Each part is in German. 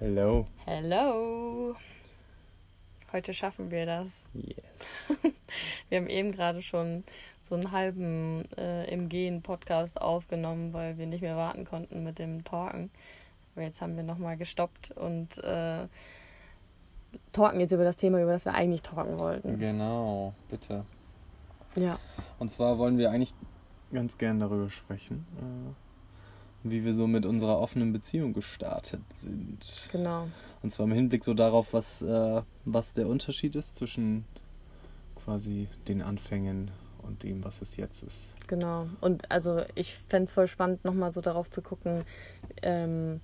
Hello. Hello. Heute schaffen wir das. Yes. Wir haben eben gerade schon so einen halben äh, im Gehen Podcast aufgenommen, weil wir nicht mehr warten konnten mit dem Talken. Aber jetzt haben wir nochmal gestoppt und äh, talken jetzt über das Thema, über das wir eigentlich talken wollten. Genau, bitte. Ja. Und zwar wollen wir eigentlich ganz gern darüber sprechen, äh, wie wir so mit unserer offenen Beziehung gestartet sind. Genau. Und zwar im Hinblick so darauf, was, äh, was der Unterschied ist zwischen quasi den Anfängen und dem, was es jetzt ist. Genau. Und also ich fände es voll spannend, nochmal so darauf zu gucken, ähm,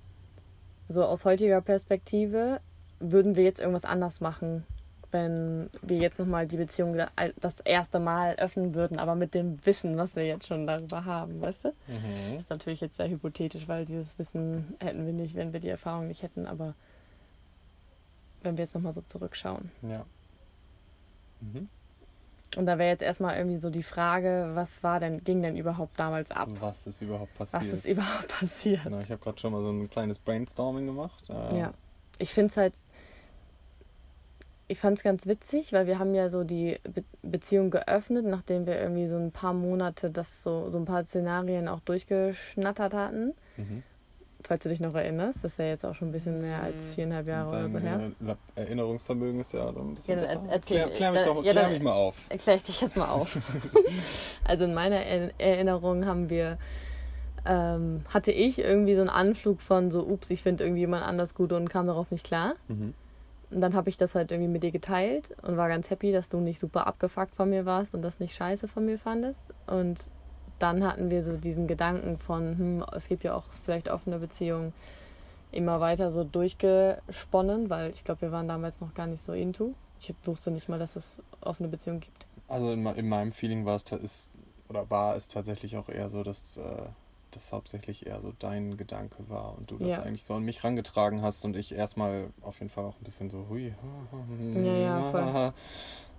so aus heutiger Perspektive, würden wir jetzt irgendwas anders machen, wenn wir jetzt nochmal die Beziehung das erste Mal öffnen würden, aber mit dem Wissen, was wir jetzt schon darüber haben, weißt du? Mhm. Das ist natürlich jetzt sehr hypothetisch, weil dieses Wissen hätten wir nicht, wenn wir die Erfahrung nicht hätten, aber wenn wir jetzt nochmal so zurückschauen. Ja. Mhm. Und da wäre jetzt erstmal irgendwie so die Frage, was war denn, ging denn überhaupt damals ab? Was ist überhaupt passiert? Was ist überhaupt passiert? Genau, ich habe gerade schon mal so ein kleines Brainstorming gemacht. Äh, Ja. Ich finde es halt, ich fand es ganz witzig, weil wir haben ja so die Be Beziehung geöffnet, nachdem wir irgendwie so ein paar Monate das so, so ein paar Szenarien auch durchgeschnattert hatten. Mhm. Falls du dich noch erinnerst, das ist ja jetzt auch schon ein bisschen mehr als viereinhalb Jahre oder so her. Erinner- Erinnerungsvermögen ist ja dann ein bisschen Ja, dann besser. er- erzähl- klär, klär mich, doch, ja, klär mich mal auf. Erkläre ich dich jetzt mal auf. also in meiner Er- Erinnerung haben wir, ähm, hatte ich irgendwie so einen Anflug von so, ups, ich finde irgendjemand anders gut und kam darauf nicht klar. Mhm. Und dann habe ich das halt irgendwie mit dir geteilt und war ganz happy, dass du nicht super abgefuckt von mir warst und das nicht scheiße von mir fandest. Und dann hatten wir so diesen Gedanken von, hm, es gibt ja auch vielleicht offene Beziehungen, immer weiter so durchgesponnen, weil ich glaube, wir waren damals noch gar nicht so into. Ich wusste nicht mal, dass es offene Beziehungen gibt. Also in, in meinem Feeling war es ist, oder war es tatsächlich auch eher so, dass äh, das hauptsächlich eher so dein Gedanke war und du das Ja. eigentlich so an mich rangetragen hast und ich erstmal auf jeden Fall auch ein bisschen so hui. Ja, ja, voll.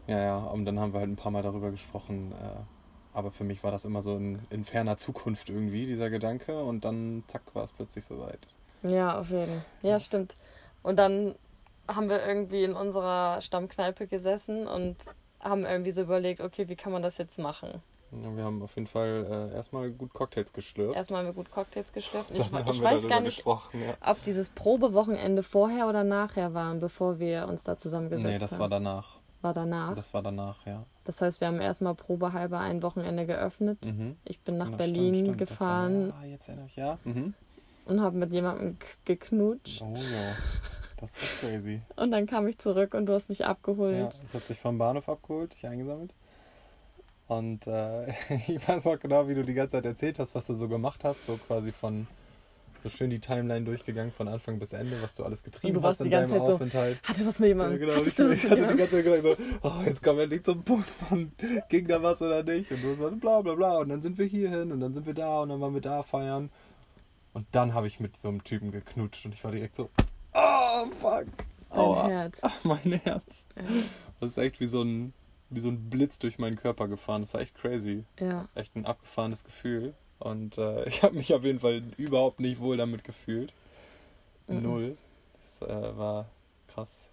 Ja, ja, und dann haben wir halt ein paar Mal darüber gesprochen. Äh, aber für mich war das immer so in, in ferner Zukunft irgendwie, dieser Gedanke. Und dann, zack, war es plötzlich soweit. Ja, auf jeden Fall. Ja, stimmt. Und dann haben wir irgendwie in unserer Stammkneipe gesessen und haben irgendwie so überlegt, okay, wie kann man das jetzt machen? Ja, wir haben auf jeden Fall äh, erstmal gut Cocktails geschlürft. Erstmal haben wir gut Cocktails geschlürft. Ich, haben ich wir weiß gar nicht, gesprochen, ja. ob dieses Probewochenende vorher oder nachher waren, bevor wir uns da zusammengesetzt Nee, das haben. war danach. war danach. Das war danach, ja. Das heißt, wir haben erstmal probehalber ein Wochenende geöffnet. Mhm. Ich bin nach Genau, Berlin stimmt, stimmt. gefahren war, ja, jetzt erinnere ich, ja. Mhm. und habe mit jemandem geknutscht. Oh ja, das war crazy. Und dann kam ich zurück und du hast mich Ja, abgeholt. ich habe dich vom Bahnhof abgeholt, dich eingesammelt. Und äh, ich weiß auch genau, wie du die ganze Zeit erzählt hast, was du so gemacht hast. So quasi von so schön die Timeline durchgegangen von Anfang bis Ende, was du alles getrieben du warst hast in die ganze deinem Zeit so, Aufenthalt. Hatte was mit Ja, jemandem? genau, Hattest ich, was ich hatte die ganze Zeit gedacht so, oh, jetzt kommen wir endlich zum Punkt, Mann. Ging da was oder nicht? Und du hast gesagt, bla bla bla. Und dann sind wir hier hin und dann sind wir da und dann waren wir da feiern. Und dann habe ich mit so einem Typen geknutscht und ich war direkt so, oh fuck. Aua. Herz. Mein Herz. Ja. Das ist echt wie so ein, wie so ein Blitz durch meinen Körper gefahren. Das war echt crazy. Ja. Echt ein abgefahrenes Gefühl. Und äh, ich habe mich auf jeden Fall überhaupt nicht wohl damit gefühlt. Mhm. Null. Das äh, war krass.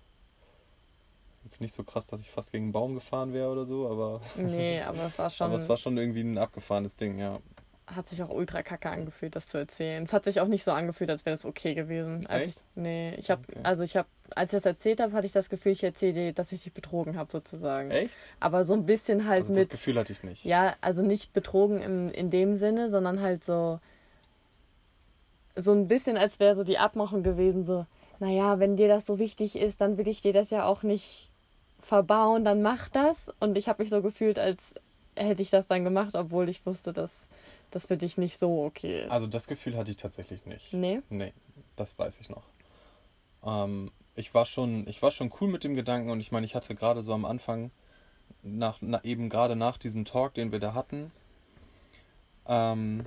Jetzt nicht so krass, dass ich fast gegen einen Baum gefahren wäre oder so, aber, Nee, aber es war schon, aber es war schon irgendwie ein abgefahrenes Ding, ja. Hat sich auch ultra kacke angefühlt, das zu erzählen. Es hat sich auch nicht so angefühlt, als wäre das okay gewesen. Als? Ich, nee, ich habe, Okay. also ich habe, als ich das erzählt habe, hatte ich das Gefühl, ich erzähle dir, dass ich dich betrogen habe, sozusagen. Echt? Aber so ein bisschen halt Also das mit, Gefühl hatte ich nicht. ja, also nicht betrogen im, in dem Sinne, sondern halt so, so ein bisschen, als wäre so die Abmachung gewesen, so, naja, wenn dir das so wichtig ist, dann will ich dir das ja auch nicht verbauen, dann mach das. Und ich habe mich so gefühlt, als hätte ich das dann gemacht, obwohl ich wusste, dass das für dich nicht so okay ist. Also das Gefühl hatte ich tatsächlich nicht. nee? Nee, das weiß ich noch. Ähm, ich, war schon, ich war schon cool mit dem Gedanken und ich meine, ich hatte gerade so am Anfang, nach, na, eben gerade nach diesem Talk, den wir da hatten, ähm,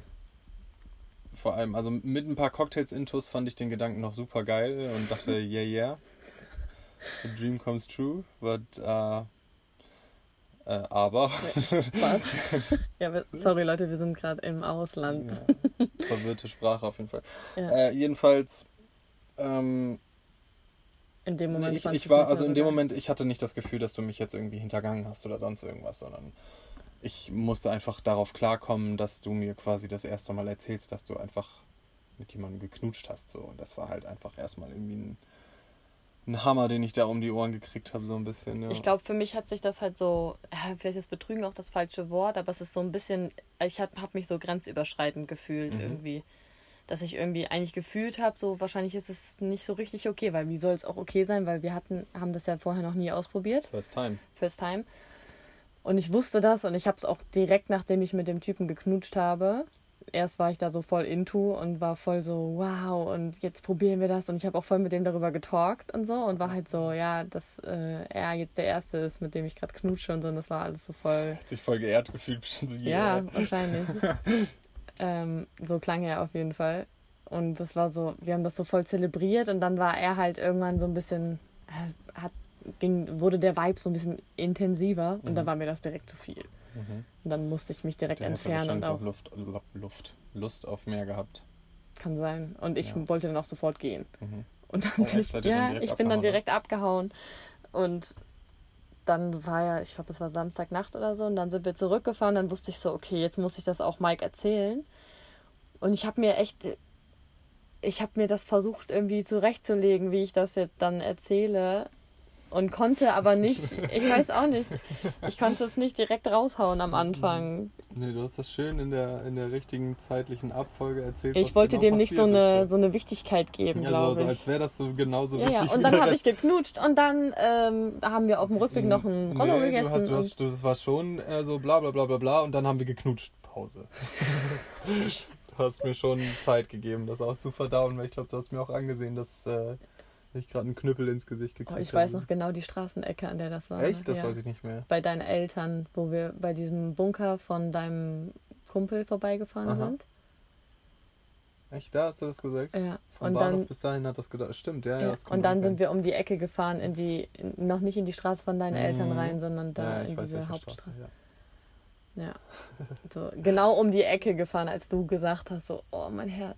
vor allem, also mit ein paar Cocktails intus fand ich den Gedanken noch super geil und dachte, yeah, yeah, the dream comes true, but, äh, äh, aber, Was? ja, wir- sorry Leute, wir sind gerade im Ausland. ja, verwirrte Sprache auf jeden Fall. Ja. Äh, jedenfalls ähm, In dem Moment ich, ich war, also in dem. Moment, ich hatte nicht das Gefühl, dass du mich jetzt irgendwie hintergangen hast oder sonst irgendwas, sondern ich musste einfach darauf klarkommen, dass du mir quasi das erste Mal erzählst, dass du einfach mit jemandem geknutscht hast. So. Und das war halt einfach erstmal irgendwie ein, ein Hammer, den ich da um die Ohren gekriegt habe, so ein bisschen. Ja. Ich glaube, für mich hat sich das halt so, vielleicht ist Betrügen auch das falsche Wort, aber es ist so ein bisschen, ich habe hab mich so grenzüberschreitend gefühlt Mhm. irgendwie. Dass ich irgendwie eigentlich gefühlt habe, so wahrscheinlich ist es nicht so richtig okay, weil wie soll es auch okay sein, weil wir hatten, haben das ja vorher noch nie ausprobiert, First time. first time. Und ich wusste das und ich habe es auch direkt, nachdem ich mit dem Typen geknutscht habe. Erst war ich da so voll into und war voll so, wow, und jetzt probieren wir das. Und ich habe auch voll mit dem darüber getalkt und so und war halt so, ja, dass äh, er jetzt der Erste ist, mit dem ich gerade knutsche und so. Und das war alles so voll, Hat sich voll geehrt gefühlt, bestimmt so ja, yeah. wahrscheinlich. ähm, so klang er auf jeden Fall. Und das war so, wir haben das so voll zelebriert und dann war er halt irgendwann so ein bisschen, äh, hat, ging, wurde der Vibe so ein bisschen intensiver und Mhm. dann war mir das direkt zu viel. Mhm. Und dann musste ich mich direkt Der entfernen und wahrscheinlich auch, auch Luft, Lu- Luft, Lust auf mehr gehabt. kann sein. Und ich Ja. wollte dann auch sofort gehen. Mhm. Und dann Oh, bin ich, ja, ich bin dann ne? direkt abgehauen. Und dann war ja, ich glaube, es war Samstagnacht oder so, und dann sind wir zurückgefahren. Dann wusste ich so, okay, jetzt muss ich das auch Mike erzählen. Und ich habe mir echt, ich habe mir das versucht irgendwie zurechtzulegen, wie ich das jetzt dann erzähle. Und konnte aber nicht, ich weiß auch nicht, ich konnte es nicht direkt raushauen am Anfang. Nee, du hast das schön in der, in der richtigen zeitlichen Abfolge erzählt. Ich wollte genau dem nicht so eine, ist. so eine Wichtigkeit geben, Ja, glaube so, ich. als wäre das so genauso Ja, wichtig ja. Und dann habe ich geknutscht und dann ähm, haben wir auf dem Rückweg noch einen Rollo nee, gegessen. Du hast, du hast, das war schon äh, so bla bla bla bla bla und dann haben wir geknutscht. Pause. du hast mir schon Zeit gegeben, das auch zu verdauen, weil ich glaube, du hast mir auch angesehen, dass äh, ich gerade einen Knüppel ins Gesicht oh, gekriegt ich weiß habe. noch genau die Straßenecke, an der das war. Echt? Das ja. weiß ich nicht mehr. Bei deinen Eltern, wo wir bei diesem Bunker von deinem Kumpel vorbeigefahren Aha. sind. Echt? Da hast du das gesagt? Ja. Vom Und Bahnhof dann, bis dahin hat das gedacht. Stimmt, ja, ja. ja. und dann sind wir um die Ecke gefahren, in die, in, noch nicht in die Straße von deinen Eltern Mhm. rein, sondern da ja, in weiß, diese Hauptstraße. Straße, ja. Ja. So, genau um die Ecke gefahren, als du gesagt hast, so, oh, mein Herz.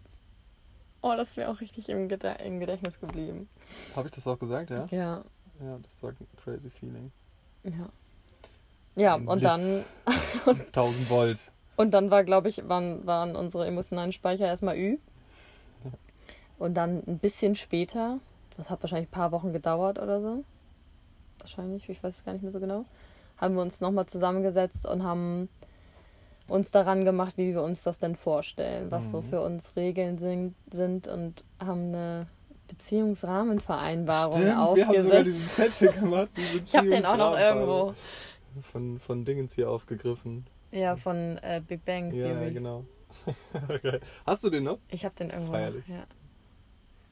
Oh, das ist mir auch richtig im, Geda im Gedächtnis geblieben. Habe ich das auch gesagt, ja? Ja, Ja, das war ein crazy feeling. ja. Ja, Ein und dann, Blitz. 1000 Volt. und dann war, glaube ich, waren, waren unsere emotionalen Speicher erstmal Ü. Und dann ein bisschen später, das hat wahrscheinlich ein paar Wochen gedauert oder so. Wahrscheinlich, ich weiß es gar nicht mehr so genau. Haben wir uns nochmal zusammengesetzt und haben uns daran gemacht, wie wir uns das denn vorstellen, was so Mhm. für uns Regeln sind, sind und haben eine Beziehungsrahmenvereinbarung Stimmt, wir haben sogar aufgesetzt. diesen Zettel gemacht. diesen Ich habe den auch noch irgendwo. Von, von Dingens hier aufgegriffen. Ja, von äh, Big Bang Ja, Theory. ja, genau. okay. Hast du den noch? Ich habe den irgendwo. Feierlich. Noch, ja.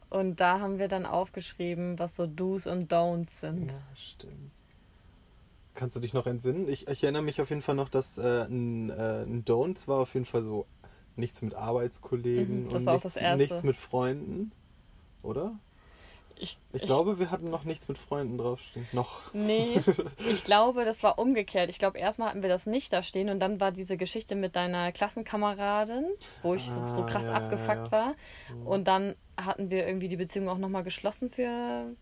Und da haben wir dann aufgeschrieben, was so Do's und Don'ts sind. Ja, stimmt. Kannst du dich noch entsinnen? Ich, ich erinnere mich auf jeden Fall noch, dass äh, ein, äh, ein Don'ts war auf jeden Fall so nichts mit Arbeitskollegen Mhm, das und nichts, das Erste. nichts mit Freunden, oder? Ich, Ich, glaube, wir hatten noch nichts mit Freunden draufstehen. Noch. Nee, ich glaube, das war umgekehrt. Ich glaube, erstmal hatten wir das nicht da stehen und dann war diese Geschichte mit deiner Klassenkameradin, wo ich so, so Ah, krass ja, ja, abgefuckt ja. war. Und dann hatten wir irgendwie die Beziehung auch nochmal geschlossen für ein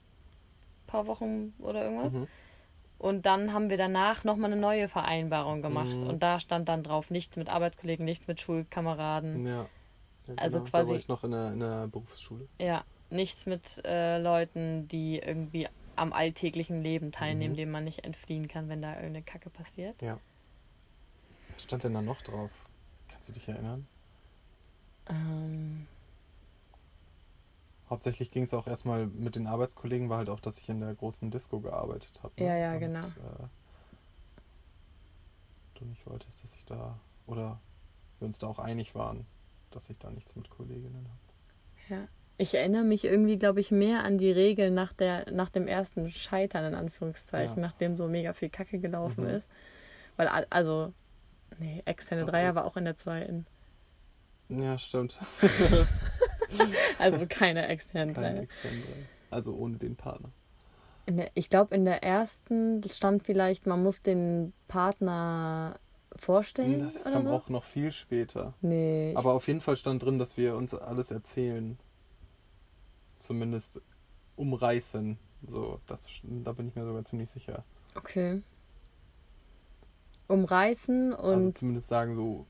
paar Wochen oder irgendwas. Mhm. Und dann haben wir danach nochmal eine neue Vereinbarung gemacht. Mhm. Und da stand dann drauf, nichts mit Arbeitskollegen, nichts mit Schulkameraden. Ja. ja Also genau. Da quasi- war ich noch in der, in der Berufsschule. Ja, nichts mit äh, Leuten, die irgendwie am alltäglichen Leben teilnehmen, Mhm. dem man nicht entfliehen kann, wenn da irgendeine Kacke passiert. Ja. Was stand denn da noch drauf? Kannst du dich erinnern? Ähm, Hauptsächlich ging es auch erstmal mit den Arbeitskollegen, war halt auch, dass ich in der großen Disco gearbeitet habe. Ja, ja, genau. Äh, du nicht wolltest, dass ich da, oder wir uns da auch einig waren, dass ich da nichts mit Kolleginnen habe. ja. Ich erinnere mich irgendwie, glaube ich, mehr an die Regeln nach, der, nach dem ersten Scheitern, in Anführungszeichen, Ja. nachdem so mega viel Kacke gelaufen Mhm. ist. Weil, al- also, nee, externe Doch, Dreier war auch in der zweiten. Ja, stimmt. Also keine externen Keine Dreier. externe. Also ohne den Partner. Der, ich glaube, in der ersten stand vielleicht, man muss den Partner vorstellen. Das oder kam so? auch noch viel später. Nee, Aber auf jeden Fall stand drin, dass wir uns alles erzählen. Zumindest umreißen, So, das, da bin ich mir sogar ziemlich sicher. Okay. Umreißen und. Also zumindest sagen so,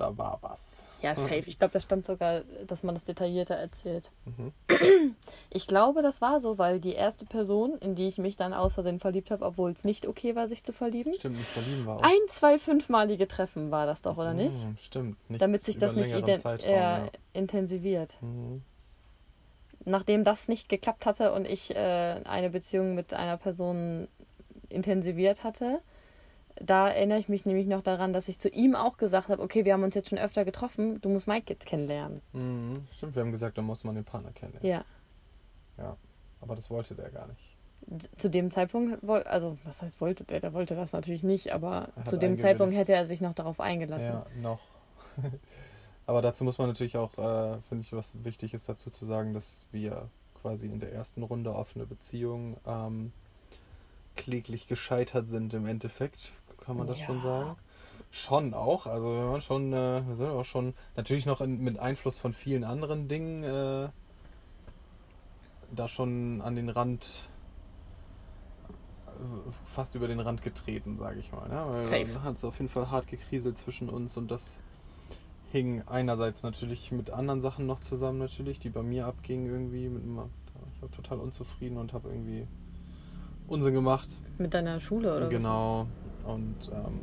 da war was. Ja, safe. Ich glaube, da stand sogar, dass man das detaillierter erzählt. Mhm. Ich glaube, das war so, weil die erste Person, in die ich mich dann außerdem verliebt habe, obwohl es nicht okay war, sich zu verlieben. Stimmt, nicht verlieben war auch. Ein, zwei, fünfmalige Treffen war das doch, oder nicht? Mhm, stimmt. Nichts Damit sich das nicht Zeitraum, äh, ja. intensiviert. Mhm. Nachdem das nicht geklappt hatte und ich äh, eine Beziehung mit einer Person intensiviert hatte, da erinnere ich mich nämlich noch daran, dass ich zu ihm auch gesagt habe, okay, wir haben uns jetzt schon öfter getroffen, du musst Mike jetzt kennenlernen. Mhm. Stimmt, wir haben gesagt, da muss man den Partner kennenlernen. Ja. Ja. Aber das wollte der gar nicht. Zu dem Zeitpunkt, also was heißt wollte der, der wollte das natürlich nicht, aber Er zu dem. Zeitpunkt hätte er sich noch darauf eingelassen. Ja, noch. Aber dazu muss man natürlich auch, äh, finde ich, was wichtig ist dazu zu sagen, dass wir quasi in der ersten Runde offene Beziehung ähm, kläglich gescheitert sind im Endeffekt. Kann man das Ja. schon sagen? Schon auch. Also wir waren schon, äh, wir sind auch schon natürlich noch in, mit Einfluss von vielen anderen Dingen äh, da schon an den Rand fast über den Rand getreten, sage ich mal. Ne? Weil Safe. Hat es auf jeden Fall hart gekriselt zwischen uns und das hing einerseits natürlich mit anderen Sachen noch zusammen natürlich, die bei mir abgingen irgendwie. Mit, ich war total unzufrieden und habe irgendwie Unsinn gemacht. Mit deiner Schule oder Genau. Und ähm,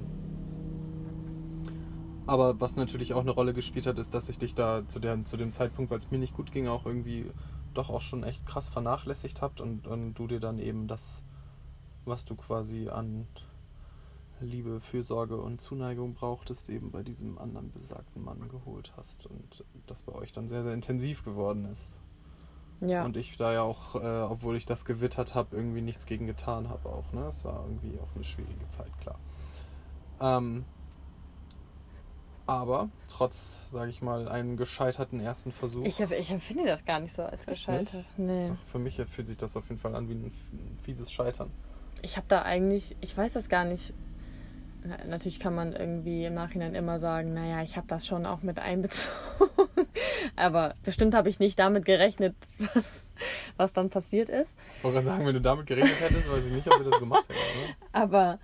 aber was natürlich auch eine Rolle gespielt hat, ist, dass ich dich da zu, der, zu dem Zeitpunkt, weil es mir nicht gut ging, auch irgendwie doch auch schon echt krass vernachlässigt habt und, und du dir dann eben das, was du quasi an Liebe, Fürsorge und Zuneigung brauchtest, eben bei diesem anderen besagten Mann geholt hast und das bei euch dann sehr, sehr intensiv geworden ist. Ja. Und ich da ja auch, äh, obwohl ich das gewittert habe, irgendwie nichts gegen getan habe auch. Ne? Es war irgendwie auch eine schwierige Zeit, klar. Ähm, aber trotz, sage ich mal, einem gescheiterten ersten Versuch, Ich, ich empfinde das gar nicht so als gescheitert. Nee. doch, für mich fühlt sich das auf jeden Fall an wie ein fieses Scheitern. Ich habe da eigentlich, ich weiß das gar nicht. Na, Natürlich kann man irgendwie im Nachhinein immer sagen, naja, ich habe das schon auch mit einbezogen. Aber bestimmt habe ich nicht damit gerechnet, was, was dann passiert ist. Ich wollte gerade sagen, wenn du damit gerechnet hättest, weiß ich nicht, ob wir das gemacht hätten. Ne? Aber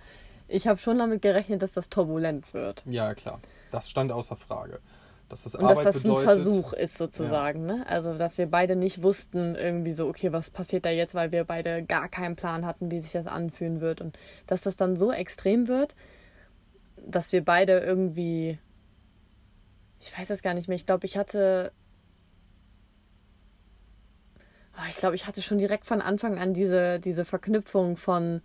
ich habe schon damit gerechnet, dass das turbulent wird. Ja, klar. Das stand außer Frage. Dass das Und Arbeit dass das bedeutet. ein Versuch ist sozusagen. Ne? Also, dass wir beide nicht wussten, irgendwie so, okay, was passiert da jetzt, weil wir beide gar keinen Plan hatten, wie sich das anfühlen wird. Und dass das dann so extrem wird, dass wir beide irgendwie. Ich weiß das gar nicht mehr. Ich glaube, ich hatte. Ah, Ich glaube, ich hatte schon direkt von Anfang an diese, diese Verknüpfung von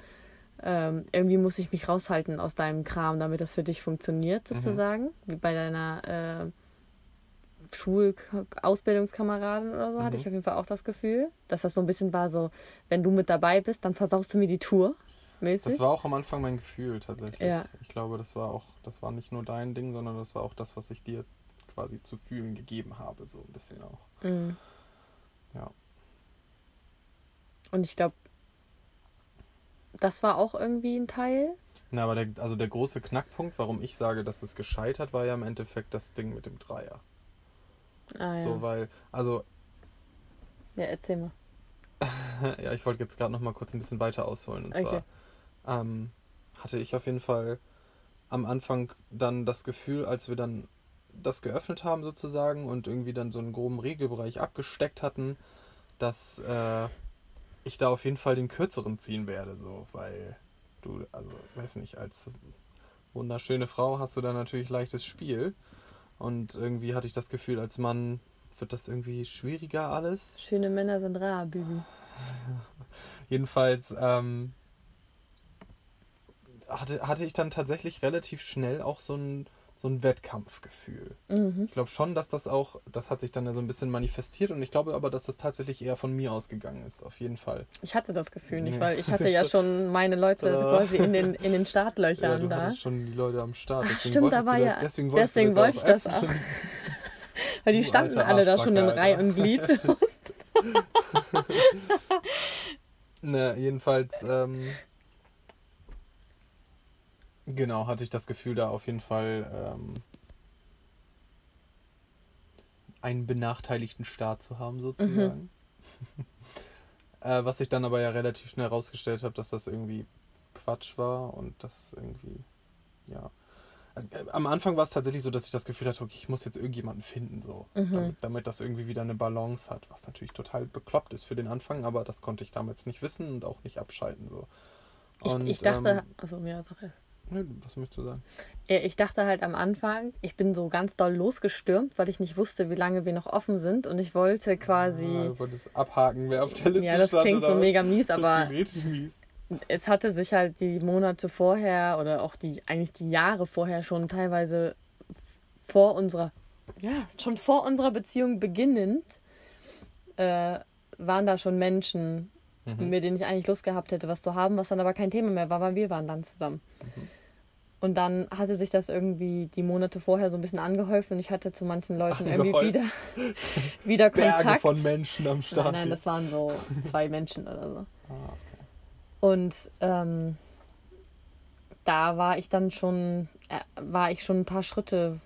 ähm, irgendwie muss ich mich raushalten aus deinem Kram, damit das für dich funktioniert, sozusagen. Wie bei deiner äh, Schul-Ausbildungskameradin oder so, hatte Mhm. ich auf jeden Fall auch das Gefühl, dass das so ein bisschen war so, wenn du mit dabei bist, dann versaust du mir die Tour. Mäßig. Das war auch am Anfang mein Gefühl tatsächlich. Ja. Ich glaube, das war auch, das war nicht nur dein Ding, sondern das war auch das, was ich dir quasi zu fühlen gegeben habe, so ein bisschen auch. Mhm. Ja. Und ich glaube, das war auch irgendwie ein Teil. Na, aber der, also der große Knackpunkt, warum ich sage, dass es gescheitert war, ja im Endeffekt das Ding mit dem Dreier. Ah, ja. So, weil, also, ja, erzähl mal. ja, ich wollte jetzt gerade noch mal kurz ein bisschen weiter ausholen. Und Okay. zwar ähm, hatte ich auf jeden Fall am Anfang dann das Gefühl, als wir dann das geöffnet haben sozusagen und irgendwie dann so einen groben Regelbereich abgesteckt hatten, dass äh, ich da auf jeden Fall den kürzeren ziehen werde, so, weil du, also, weiß nicht, als wunderschöne Frau hast du da natürlich leichtes Spiel und irgendwie hatte ich das Gefühl, als Mann wird das irgendwie schwieriger alles. Schöne Männer sind rar, Bibi. Jedenfalls ähm, hatte, hatte ich dann tatsächlich relativ schnell auch so ein, so ein Wettkampfgefühl. Mhm. Ich glaube schon, dass das auch, das hat sich dann ja so ein bisschen manifestiert und ich glaube aber, dass das tatsächlich eher von mir ausgegangen ist, auf jeden Fall. Ich hatte das Gefühl nicht, Nee. weil ich hatte ja schon meine Leute Da. quasi in den, in den Ja, Startlöchern du da. schon die Leute am Start. Ach, stimmt, da war ja- deswegen deswegen wollte ich das auch. Weil die standen alle da schon in Reihe und Glied. Ne, jedenfalls, ähm, genau, hatte ich das Gefühl, da auf jeden Fall ähm, einen benachteiligten Start zu haben, sozusagen. Mhm. Äh, was ich dann aber ja relativ schnell rausgestellt habe, dass das irgendwie Quatsch war und das irgendwie, ja. Äh, am Anfang war es tatsächlich so, dass ich das Gefühl hatte, okay, ich muss jetzt irgendjemanden finden, so, Mhm. damit, damit das irgendwie wieder eine Balance hat, was natürlich total bekloppt ist für den Anfang, aber das konnte ich damals nicht wissen und auch nicht abschalten, so. Ich, Und, ich dachte, ähm, also ja, sag es. Ne, was möchtest du sagen? Ja, Ich dachte halt am Anfang, ich bin so ganz doll losgestürmt, weil ich nicht wusste, wie lange wir noch offen sind und ich wollte quasi. Ah, du wolltest abhaken, wer auf der Liste Ja, das stand, klingt so mega mies, Das aber klingt richtig mies. es hatte sich halt die Monate vorher oder auch die eigentlich die Jahre vorher schon teilweise vor unserer ja schon vor unserer Beziehung beginnend äh, waren da schon Menschen, Mhm. mit denen ich eigentlich Lust gehabt hätte, was zu haben, was dann aber kein Thema mehr war, weil wir waren dann zusammen. Mhm. Und dann hatte sich das irgendwie die Monate vorher so ein bisschen angehäuft und ich hatte zu manchen Leuten irgendwie Angehäuft. wieder, wieder Berge Kontakt. von Menschen am Start. nein, nein, das waren so zwei Menschen oder so. Ah, okay. Und ähm, da war ich dann schon, äh, war ich schon ein paar Schritte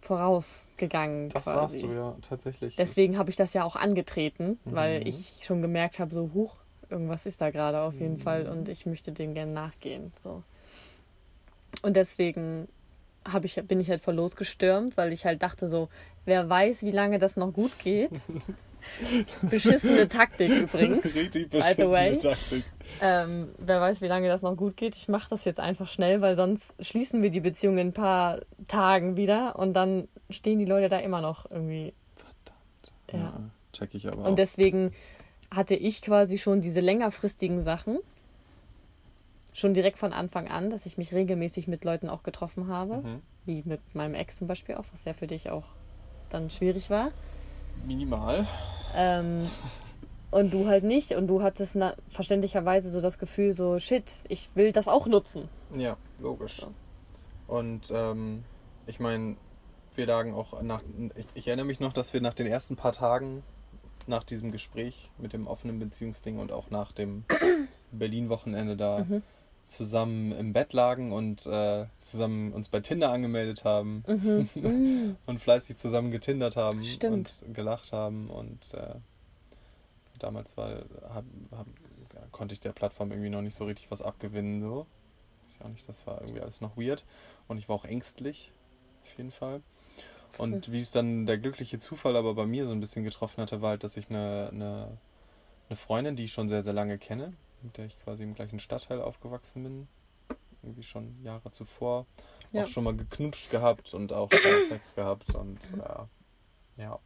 vorausgegangen. Das quasi. warst du ja tatsächlich. Deswegen habe ich das ja auch angetreten, weil Mhm. ich schon gemerkt habe, so huch, irgendwas ist da gerade auf jeden Mhm. Fall und ich möchte dem gerne nachgehen. So. Und deswegen hab ich, bin ich halt voll losgestürmt, weil ich halt dachte so, wer weiß, wie lange das noch gut geht. Beschissene Taktik übrigens. Richtig by the way. beschissene Taktik. Ähm, wer weiß, wie lange das noch gut geht. Ich mache das jetzt einfach schnell, weil sonst schließen wir die Beziehung in ein paar Tagen wieder und dann stehen die Leute da immer noch irgendwie. Ja. Ja, check ich aber Und auch. deswegen hatte ich quasi schon diese längerfristigen Sachen. Schon direkt von Anfang an, dass ich mich regelmäßig mit Leuten auch getroffen habe. Mhm. Wie mit meinem Ex zum Beispiel auch, was ja für dich auch dann schwierig war. Minimal. Ähm, und du halt nicht. Und du hattest na, verständlicherweise so das Gefühl, so, shit, ich will das auch nutzen. Ja, logisch. So. Und ähm, ich meine, wir lagen auch nach. Ich, ich erinnere mich noch, dass wir nach den ersten paar Tagen nach diesem Gespräch mit dem offenen Beziehungsding und auch nach dem Berlin-Wochenende da Mhm. Zusammen im Bett lagen und äh, zusammen uns bei Tinder angemeldet haben Mhm. Und fleißig zusammen getindert haben Stimmt. und gelacht haben und äh, damals war hab, hab, konnte ich der Plattform irgendwie noch nicht so richtig was abgewinnen so Weiß ich auch nicht das war irgendwie alles noch weird und ich war auch ängstlich auf jeden Fall und wie es dann der glückliche Zufall aber bei mir so ein bisschen getroffen hatte war halt dass ich eine, eine, eine Freundin die ich schon sehr sehr lange kenne mit der ich quasi im gleichen Stadtteil aufgewachsen bin irgendwie schon Jahre zuvor Ja. auch schon mal geknutscht gehabt und auch Sex gehabt und äh, ja,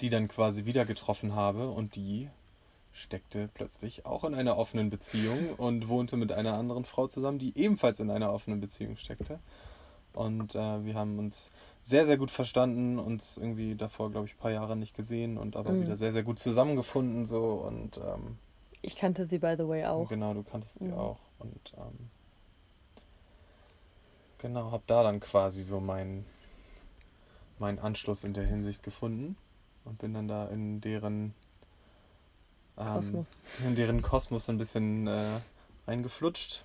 die dann quasi wieder getroffen habe und die steckte plötzlich auch in einer offenen Beziehung und wohnte mit einer anderen Frau zusammen, die ebenfalls in einer offenen Beziehung steckte. Und äh, wir haben uns sehr, sehr gut verstanden, uns irgendwie davor, glaube ich, ein paar Jahre nicht gesehen und aber Mhm. wieder sehr, sehr gut zusammengefunden so und ähm, Ich kannte sie, by the way, auch. Genau, du kanntest sie Mhm. auch. Und ähm, genau, hab da dann quasi so meinen meinen Anschluss in der Hinsicht gefunden und bin dann da in deren ähm, Kosmos. in deren Kosmos ein bisschen äh, reingeflutscht.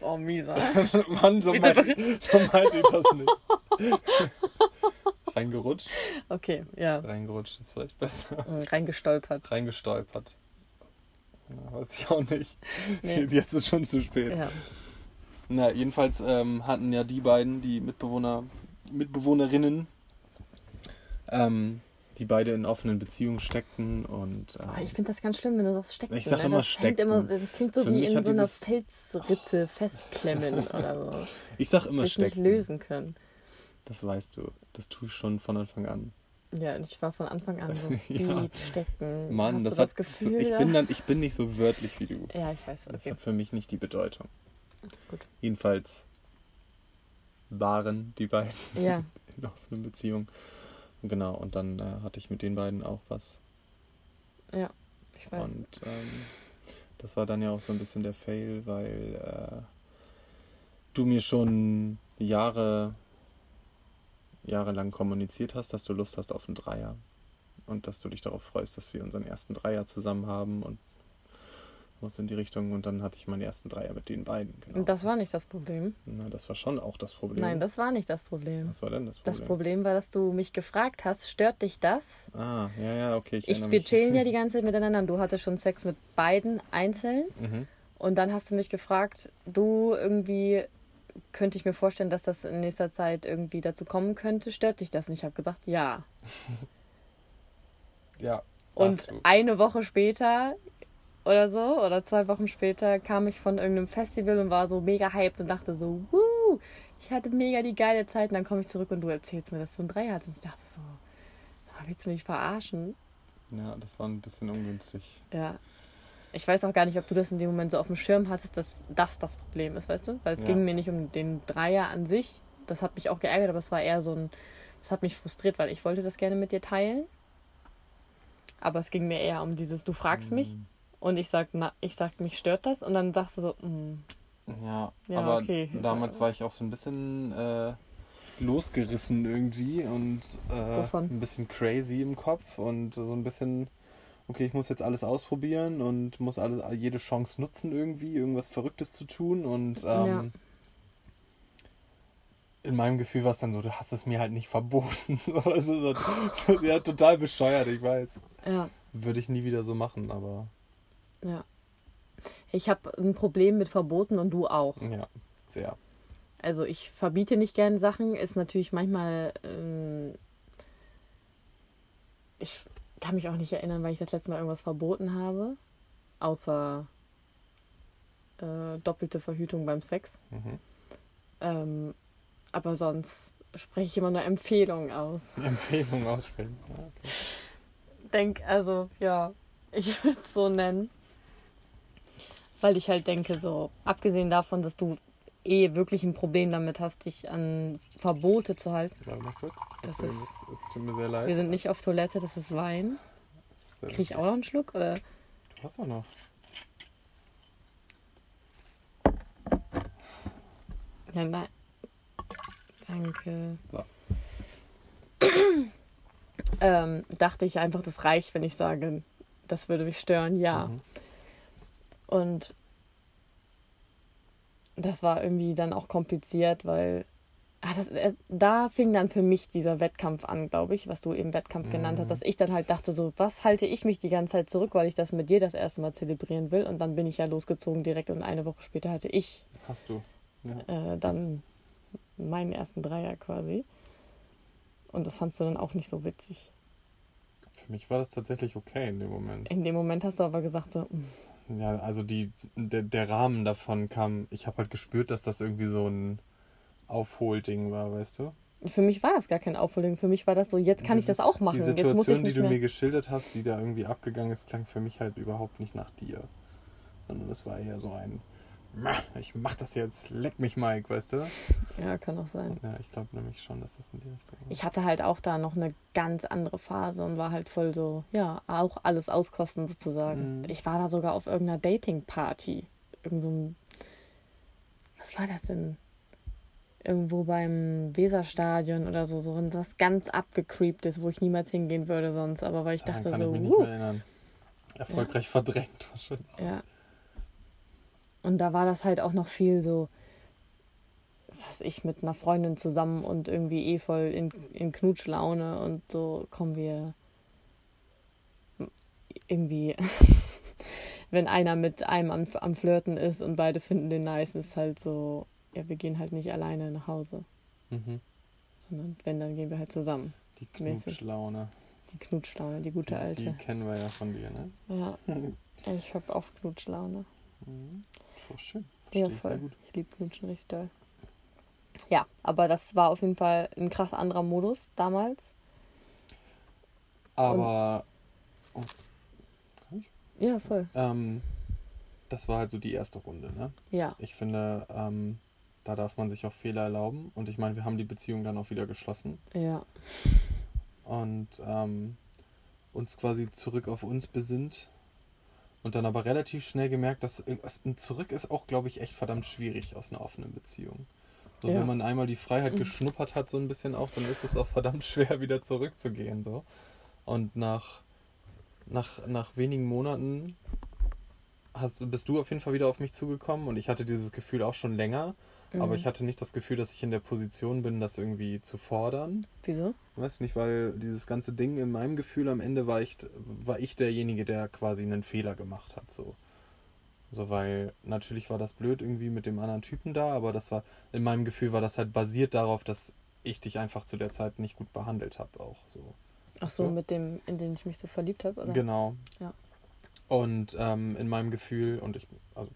Oh, Misa. Mann, so meinte, so meinte ich das nicht. Reingerutscht. Okay, ja. Reingerutscht ist vielleicht besser. Mhm, Reingestolpert. Reingestolpert. Ja, weiß ich auch nicht. Nee. Jetzt ist schon zu spät. Ja. Na, jedenfalls ähm, hatten ja die beiden, die Mitbewohner, Mitbewohnerinnen, ähm, die beide in offenen Beziehungen steckten und Ah, ähm, ich finde das ganz schlimm, wenn du sagst stecken. Ich sag ne? immer das hängt stecken. Immer, das klingt so Für wie in so einer Felsritte festklemmen oder so. ich sag immer Sich nicht stecken. lösen können. Das weißt du. Das tue ich schon von Anfang an. Ja, und ich war von Anfang an so, Ja. Stecken. Mann, das das hat Gefühl? ich bin dann ich bin nicht so wörtlich wie du. ja, ich weiß. Das Okay. hat für mich nicht die Bedeutung. Gut. Jedenfalls waren die beiden Ja, in offenen Beziehungen. Genau, und dann äh, hatte ich mit den beiden auch was. ja, ich weiß. Und ähm, das war dann ja auch so ein bisschen der Fail, weil äh, du mir schon Jahre, jahrelang kommuniziert hast, dass du Lust hast auf einen Dreier. Und dass du dich darauf freust, dass wir unseren ersten Dreier zusammen haben. Und was in die Richtung. Und dann hatte ich meinen ersten Dreier mit den beiden. Genau. Und das war nicht das Problem. Na, das war schon auch das Problem. Nein, das war nicht das Problem. Was war denn das Problem? Das Problem war, dass du mich gefragt hast, stört dich das? Ah, ja, ja, okay. Ich, wir chillen ja die ganze Zeit miteinander und du hattest schon Sex mit beiden einzeln. Mhm. Und dann hast du mich gefragt, du irgendwie könnte ich mir vorstellen, dass das in nächster Zeit irgendwie dazu kommen könnte. Stört dich das? Und ich habe gesagt, ja. Ja. Und eine Woche später oder so, oder zwei Wochen später, kam ich von irgendeinem Festival und war so mega hyped und dachte so, wuh, ich hatte mega die geile Zeit. Und dann komme ich zurück und du erzählst mir, dass du ein Drei hattest. Und ich dachte so, "Ah, willst du mich verarschen? Ja, das war ein bisschen ungünstig. Ja. Ich weiß auch gar nicht, ob du das in dem Moment so auf dem Schirm hattest, dass das das Problem ist, weißt du? Weil es Ja. ging mir nicht um den Dreier an sich. Das hat mich auch geärgert, aber es war eher so ein. Das hat mich frustriert, weil ich wollte das gerne mit dir teilen. Aber es ging mir eher um dieses, du fragst mich Mhm. und ich sag, na, ich sag, mich stört das und dann sagst du so, mm, Ja, Ja, aber okay. damals war ich auch so ein bisschen äh, losgerissen irgendwie und äh, ein bisschen crazy im Kopf und so ein bisschen, okay, ich muss jetzt alles ausprobieren und muss alles, jede Chance nutzen irgendwie, irgendwas Verrücktes zu tun und ähm, Ja. in meinem Gefühl war es dann so, du hast es mir halt nicht verboten. also so, ja, total bescheuert, ich weiß. ja, Würde ich nie wieder so machen, aber ja. Ich habe ein Problem mit Verboten und du auch. ja, sehr. Also ich verbiete nicht gern Sachen, ist natürlich manchmal. Ähm, ich kann mich auch nicht erinnern, weil ich das letzte Mal irgendwas verboten habe. Außer äh, doppelte Verhütung beim Sex. Mhm. Ähm, aber sonst spreche ich immer nur Empfehlungen aus. Empfehlung aussprechen. Ja, okay. Denk, also ja, ich würde es so nennen. Weil ich halt denke, so, abgesehen davon, dass du eh wirklich ein Problem damit hast, dich an Verbote zu halten. Warte mal kurz. Das Es- ist- Es tut mir sehr leid. Wir sind nicht auf Toilette, das ist Wein. Das ist sehr Krieg ich auch noch einen Schluck? Oder? Du hast doch noch. Ja, nein. Danke. So. ähm, dachte ich einfach, das reicht, wenn ich sage, das würde mich stören, ja. Mhm. Und das war irgendwie dann auch kompliziert, weil ah, das, es, da fing dann für mich dieser Wettkampf an, glaube ich, was du eben Wettkampf genannt hast, Mhm. dass ich dann halt dachte, so, was halte ich mich die ganze Zeit zurück, weil ich das mit dir das erste Mal zelebrieren will. Und dann bin ich ja losgezogen direkt und eine Woche später hatte ich Hast du. Ja. äh, dann meinen ersten Dreier quasi. Und das fandst du dann auch nicht so witzig. Für mich war das tatsächlich okay in dem Moment. In dem Moment hast du aber gesagt, so, mm, Ja, also die, der, der Rahmen davon kam, ich habe halt gespürt, dass das irgendwie so ein Aufholding war, weißt du? für mich war das gar kein Aufholen. Für mich war das so, jetzt kann ich Diese- das auch machen. Die Situation, ich die du mehr. mir geschildert hast, die da irgendwie abgegangen ist, klang für mich halt überhaupt nicht nach dir. Sondern das war eher so ein, "Mah, ich mach das jetzt, leck mich, Mike, weißt du? Ja, kann auch sein. Ja, ich glaube nämlich schon, dass das in die Richtung war. Ich hatte halt auch da noch eine ganz andere Phase und war halt voll so, ja, auch alles auskosten sozusagen. Mhm. Ich war da sogar auf irgendeiner Dating-Party. Irgend so ein, was war das denn? Irgendwo beim Weserstadion oder so, so was ganz abgecreeptes, wo ich niemals hingehen würde sonst. Aber weil ich Daran dachte kann so, ich mich nicht wuh, mehr erinnern. Erfolgreich verdrängt wahrscheinlich. Ja. Und da war das halt auch noch viel so, was ich mit einer Freundin zusammen und irgendwie eh voll in, in Knutschlaune und so kommen wir irgendwie, wenn einer mit einem am, am Flirten ist und beide finden den nice, ist halt so, ja, wir gehen halt nicht alleine nach Hause, Mhm. sondern wenn, dann gehen wir halt zusammen. Die. Knutschlaune. Die Knutschlaune, die gute Die, alte. die kennen wir ja von dir, ne? Ja, ich hab oft Knutschlaune. Mhm. So schön. Ja, Verstehe ich voll. sehr gut. Ich liebe Knutschen richtig doll. Ja, aber das war auf jeden Fall ein krass anderer Modus damals. Aber Ja, voll. ähm, das war halt so die erste Runde, ne? Ja, Ich finde, ähm, da darf man sich auch Fehler erlauben. Und ich meine, wir haben die Beziehung dann auch wieder geschlossen. ja, und ähm, uns quasi zurück auf uns besinnt und dann aber relativ schnell gemerkt, dass irgendwas ein Zurück ist auch, glaube ich, echt verdammt schwierig aus einer offenen Beziehung. So, Ja. wenn man einmal die Freiheit Mhm. geschnuppert hat, so ein bisschen auch, dann ist es auch verdammt schwer, wieder zurückzugehen. So. Und nach, nach, nach wenigen Monaten hast, bist du auf jeden Fall wieder auf mich zugekommen und ich hatte dieses Gefühl auch schon länger. Mhm. Aber ich hatte nicht das Gefühl, dass ich in der Position bin, das irgendwie zu fordern. Wieso? Weiß nicht, weil dieses ganze Ding in meinem Gefühl am Ende war ich, war ich derjenige, der quasi einen Fehler gemacht hat. So. So, weil natürlich war das blöd irgendwie mit dem anderen Typen da, aber das war, in meinem Gefühl war das halt basiert darauf, dass ich dich einfach zu der Zeit nicht gut behandelt habe, auch so. Ach so, mit dem, in den ich mich so verliebt habe, oder? Genau. Ja. Und ähm, in meinem Gefühl, und ich, also,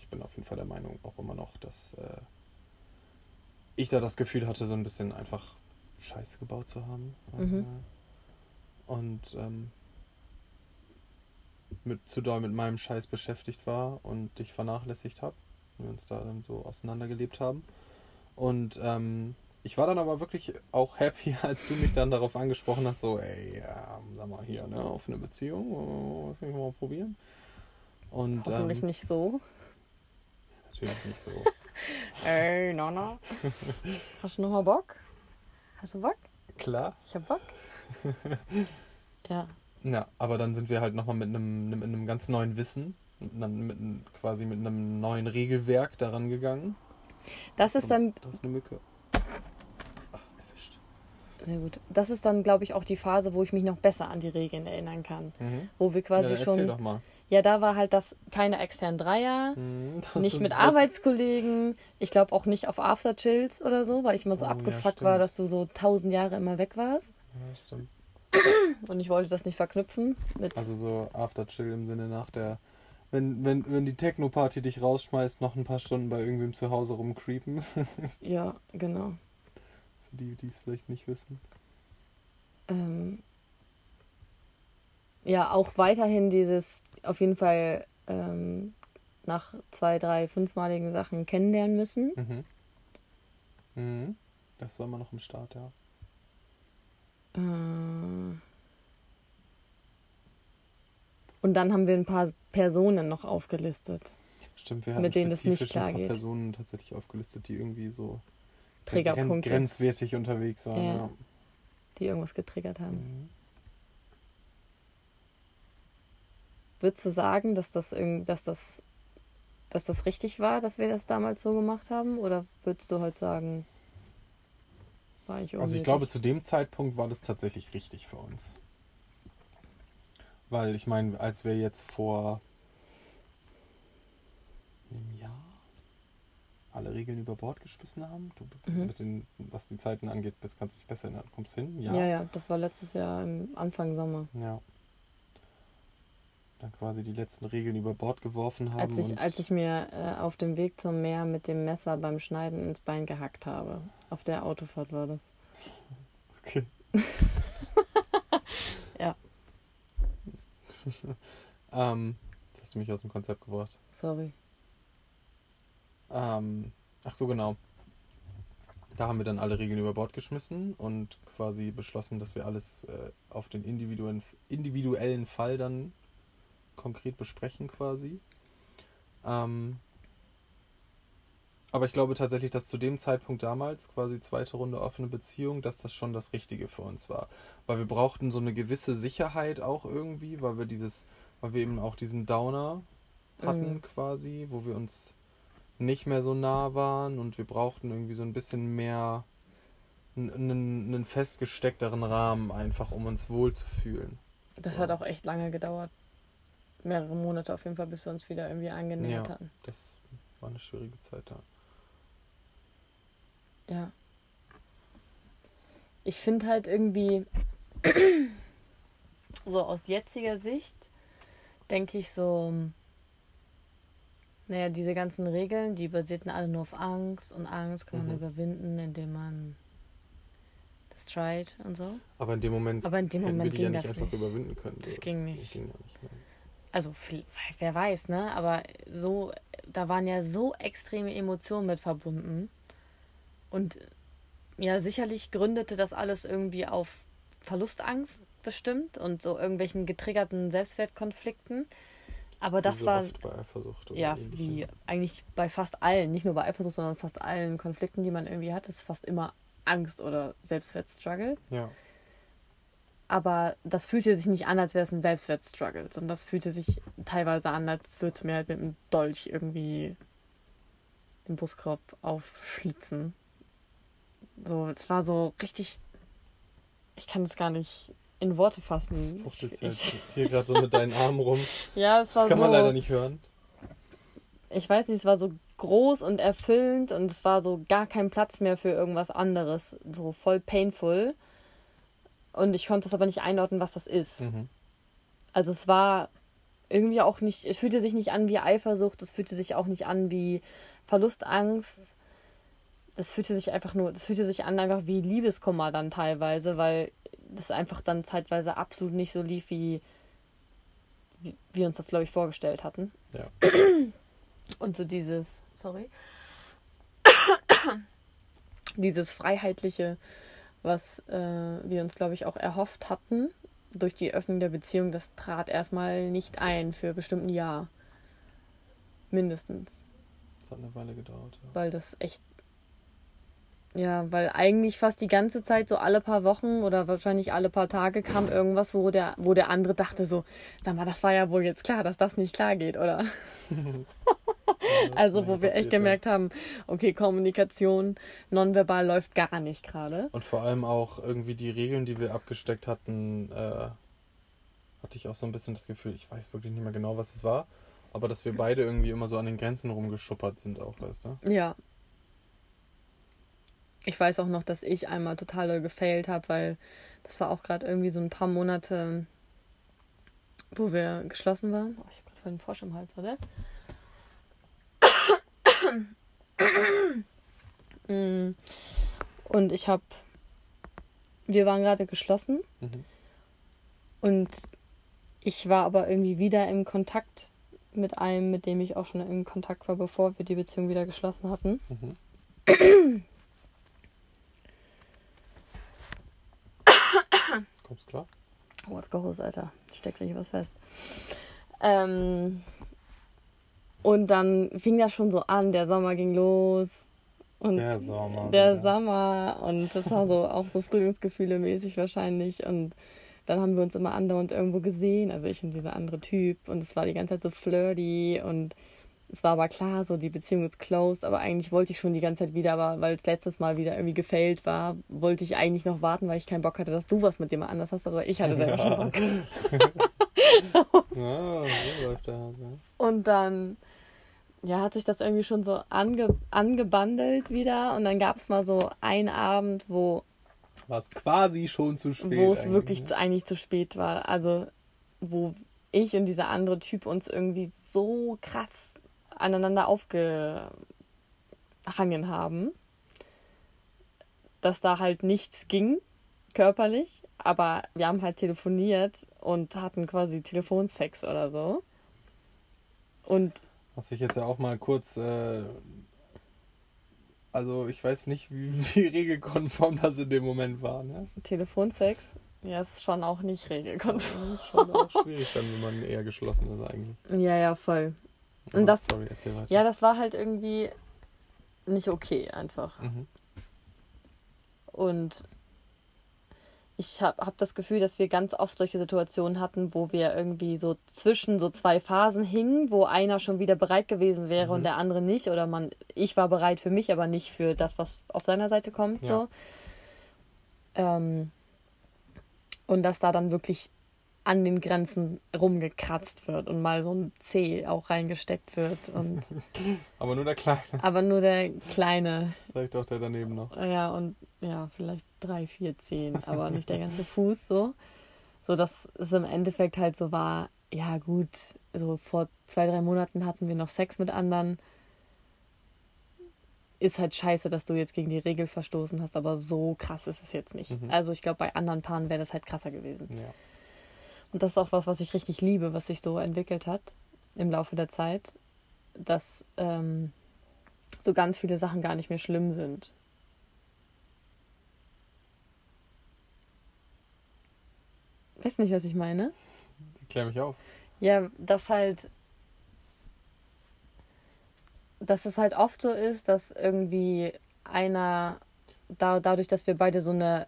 ich bin auf jeden Fall der Meinung auch immer noch, dass äh, ich da das Gefühl hatte, so ein bisschen einfach Scheiße gebaut zu haben. Mhm. Äh, Und ähm, mit, zu doll mit meinem Scheiß beschäftigt war und dich vernachlässigt habe. Wir uns da dann so auseinandergelebt haben. Und ähm, ich war dann aber wirklich auch happy, als du mich dann darauf angesprochen hast, so, ey, ja, sag mal hier, ne, auf eine Beziehung, lass mich mal probieren. Und, Hoffentlich ähm, nicht so. Natürlich nicht so. Ey, Nonna. Hast du nochmal Bock? Hast du Bock? Klar. Ich hab Bock. ja. Ja, aber dann sind wir halt nochmal mit einem, mit einem ganz neuen Wissen, mit einem, mit quasi mit einem neuen Regelwerk daran gegangen. Das ist dann, Da ist eine Mücke. Ach, erwischt. sehr gut. Das ist dann, glaube ich, auch die Phase, wo ich mich noch besser an die Regeln erinnern kann. Mhm. Wo wir quasi ja, schon. doch mal. Ja, da war halt das keine externen Dreier. Das nicht mit Arbeitskollegen. Ich glaube auch nicht auf Afterchills oder so, weil ich immer so Oh, ja, abgefuckt war, stimmt. dass du so tausend Jahre immer weg warst. Ja, stimmt. Und ich wollte das nicht verknüpfen mit. Also so After Chill im Sinne nach der. Wenn, wenn, wenn die Techno-Party dich rausschmeißt, noch ein paar Stunden bei irgendwem zu Hause rumcreepen. ja, genau. Für die, die es vielleicht nicht wissen. Ähm, ja, auch weiterhin dieses auf jeden Fall ähm, nach zwei, drei, fünfmaligen Sachen kennenlernen müssen. Mhm. Mhm. Das war immer noch im Start, ja. Äh, Und dann haben wir ein paar Personen noch aufgelistet. Stimmt, wir hatten Mit denen das nicht klar paar geht. Personen tatsächlich aufgelistet, die irgendwie so grenzwertig unterwegs waren. Ja. Ja. die irgendwas getriggert haben. Mhm. Würdest du sagen, dass das, dass, das, dass das richtig war, dass wir das damals so gemacht haben? Oder würdest du heute sagen, war ich Also ich glaube, zu dem Zeitpunkt war das tatsächlich richtig für uns. Weil ich meine, als wir jetzt vor einem Jahr alle Regeln über Bord geschmissen haben, du, Mhm. mit den, was die Zeiten angeht, das kannst du dich besser erinnern. Kommst hin? ja. ja, ja, das war letztes Jahr im Anfang Sommer. Ja. Dann quasi die letzten Regeln über Bord geworfen haben. Als ich, als ich mir äh, auf dem Weg zum Meer mit dem Messer beim Schneiden ins Bein gehackt habe. Auf der Autofahrt war das. Okay. Ja. ähm, das hast du mich aus dem Konzept gebracht. Sorry. Ähm, ach so, genau. Da haben wir dann alle Regeln über Bord geschmissen und quasi beschlossen, dass wir alles äh, auf den individuellen, individuellen Fall dann konkret besprechen quasi. Ähm, aber ich glaube tatsächlich, dass zu dem Zeitpunkt damals, quasi zweite Runde offene Beziehung, dass das schon das Richtige für uns war. Weil wir brauchten so eine gewisse Sicherheit auch irgendwie, weil wir dieses, weil wir eben auch diesen Downer hatten Mhm. quasi, wo wir uns nicht mehr so nah waren und wir brauchten irgendwie so ein bisschen mehr einen, festgesteckteren Rahmen einfach, um uns wohl zu fühlen. Das So. hat auch echt lange gedauert. Mehrere Monate auf jeden Fall, bis wir uns wieder irgendwie angenähert Ja. hatten. Das war eine schwierige Zeit da. Ja. Ich finde halt irgendwie, so aus jetziger Sicht, denke ich so, naja, diese ganzen Regeln, die basierten alle nur auf Angst und Angst kann man Mhm. überwinden, indem man das tried und so. Aber in dem Moment Aber in dem Moment wir die ja ging nicht das einfach nicht. überwinden können. Das So, ging nicht. ging ja nicht? Also, wer weiß, ne? Aber so, da waren ja so extreme Emotionen mit verbunden. Und ja, sicherlich gründete das alles irgendwie auf Verlustangst bestimmt und so irgendwelchen getriggerten Selbstwertkonflikten. Aber das so war, bei Eifersucht oder ja, wie eigentlich bei fast allen, nicht nur bei Eifersucht, sondern fast allen Konflikten, die man irgendwie hat, ist fast immer Angst oder Selbstwertstruggle. Ja. Aber das fühlte sich nicht an, als wäre es ein Selbstwertstruggle, sondern das fühlte sich teilweise an, als würde es mir halt mit einem Dolch irgendwie den Brustkorb aufschlitzen. So, es war so richtig. Ich kann es gar nicht in Worte fassen. Fuchtelst halt hier gerade so mit deinen Armen rum. Ja, es war das kann so. man leider nicht hören. Ich weiß nicht, es war so groß und erfüllend und es war so gar kein Platz mehr für irgendwas anderes. So voll painful. Und ich konnte es aber nicht einordnen, was das ist. Mhm. Also es war irgendwie auch nicht, es fühlte sich nicht an wie Eifersucht, es fühlte sich auch nicht an wie Verlustangst. Das fühlte sich einfach nur, das fühlte sich an einfach wie Liebeskummer dann teilweise, weil das einfach dann zeitweise absolut nicht so lief, wie, wie wir uns das, glaube ich, vorgestellt hatten. Ja. Und so dieses, sorry, dieses Freiheitliche, was äh, wir uns, glaube ich, auch erhofft hatten durch die Öffnung der Beziehung, das trat erstmal nicht ein für bestimmt ein Jahr. Mindestens. Das hat eine Weile gedauert. Ja. Weil das echt. Ja, weil eigentlich fast die ganze Zeit, so alle paar Wochen oder wahrscheinlich alle paar Tage kam irgendwas, wo der, wo der andere dachte so, sag mal, das war ja wohl jetzt klar, dass das nicht klar geht, oder? also, wo wir echt gemerkt haben, okay, Kommunikation nonverbal läuft gar nicht gerade. Und vor allem auch irgendwie die Regeln, die wir abgesteckt hatten, äh, hatte ich auch so ein bisschen das Gefühl, ich weiß wirklich nicht mehr genau, was es war, aber dass wir beide irgendwie immer so an den Grenzen rumgeschuppert sind auch, weißt du? Ja. Ich weiß auch noch, dass ich einmal total gefailt habe, weil das war auch gerade irgendwie so ein paar Monate, wo wir geschlossen waren. Oh, ich habe gerade voll den Frosch im Hals, oder? Mm. Und ich habe, wir waren gerade geschlossen Mhm. und ich war aber irgendwie wieder im Kontakt mit einem, mit dem ich auch schon in Kontakt war, bevor wir die Beziehung wieder geschlossen hatten. Mhm. Kommst klar? Oh, jetzt Geruch, Alter. Steckt richtig was fest. Ähm, und dann fing das schon so an, der Sommer ging los. Und Der Sommer. der ja. Sommer. Und das war so auch so Frühlingsgefühle mäßig wahrscheinlich. Und dann haben wir uns immer andauernd irgendwo gesehen. Also ich und dieser andere Typ. Und es war die ganze Zeit so flirty. Und es war aber klar, so die Beziehung ist closed. Aber eigentlich wollte ich schon die ganze Zeit wieder, aber weil es letztes Mal wieder irgendwie gefailt war, wollte ich eigentlich noch warten, weil ich keinen Bock hatte, dass du was mit jemand anders hast. Aber ich hatte selber schon Bock. Ja, so läuft der ja. Und dann ja, hat sich das irgendwie schon so ange angebandelt wieder. Und dann gab es mal so einen Abend, wo, War es quasi schon zu spät. wo es wirklich ne? zu, eigentlich zu spät war. Also, wo ich und dieser andere Typ uns irgendwie so krass aneinander aufgehangen haben, dass da halt nichts ging, körperlich. Aber wir haben halt telefoniert und hatten quasi Telefonsex oder so. Und Was ich jetzt ja auch mal kurz. Äh, also, ich weiß nicht, wie, wie regelkonform das in dem Moment war. Ne? Telefonsex, ja, ist schon auch nicht regelkonform. Das ist schon auch schwierig dann, wenn man eher geschlossen ist eigentlich. Ja, ja, voll. Und das- Sorry, erzähl weiter. Ja, das war halt irgendwie nicht okay einfach. Mhm. Und ich habe hab das Gefühl, dass wir ganz oft solche Situationen hatten, wo wir irgendwie so zwischen so zwei Phasen hingen, wo einer schon wieder bereit gewesen wäre und Mhm. der andere nicht. Oder man, ich war bereit für mich, aber nicht für das, was auf seiner Seite kommt. Ja. So. Ähm, und dass da dann wirklich an den Grenzen rumgekratzt wird und mal so ein C auch reingesteckt wird. Und, Aber nur der Kleine. aber nur der kleine Vielleicht auch der daneben noch. ja, und ja, vielleicht drei, vier, zehn, aber nicht der ganze Fuß so. So dass es im Endeffekt halt so war, ja gut, so vor zwei, drei Monaten hatten wir noch Sex mit anderen. Ist halt scheiße, dass du jetzt gegen die Regel verstoßen hast, aber so krass ist es jetzt nicht. Mhm. Also ich glaube, bei anderen Paaren wäre das halt krasser gewesen. Ja. Und das ist auch was, was ich richtig liebe, was sich so entwickelt hat im Laufe der Zeit, dass ähm, so ganz viele Sachen gar nicht mehr schlimm sind. Weißt nicht, was ich meine? Klär mich auf. Ja, dass halt, dass es halt oft so ist, dass irgendwie einer, da, dadurch, dass wir beide so eine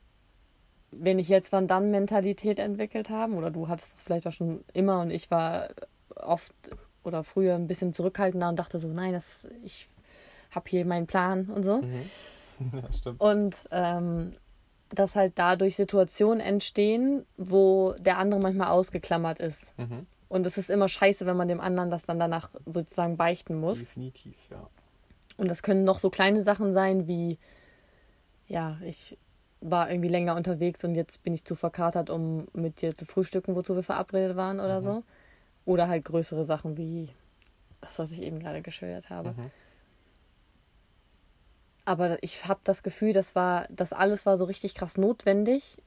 wenn ich jetzt wann dann Mentalität entwickelt haben, oder du hattest das vielleicht auch schon immer und ich war oft oder früher ein bisschen zurückhaltender und dachte so, nein, das, ich habe hier meinen Plan und so. Mhm. Ja, stimmt. Und ähm, dass halt dadurch Situationen entstehen, wo der andere manchmal ausgeklammert ist. Mhm. Und es ist immer scheiße, wenn man dem anderen das dann danach sozusagen beichten muss. Definitiv, ja. Und das können noch so kleine Sachen sein wie, ja, ich war irgendwie länger unterwegs und jetzt bin ich zu verkatert, um mit dir zu frühstücken, wozu wir verabredet waren oder Mhm. so. Oder halt größere Sachen wie das, was ich eben gerade geschildert habe. Mhm. Aber ich habe das Gefühl, das war, das alles war so richtig krass notwendig,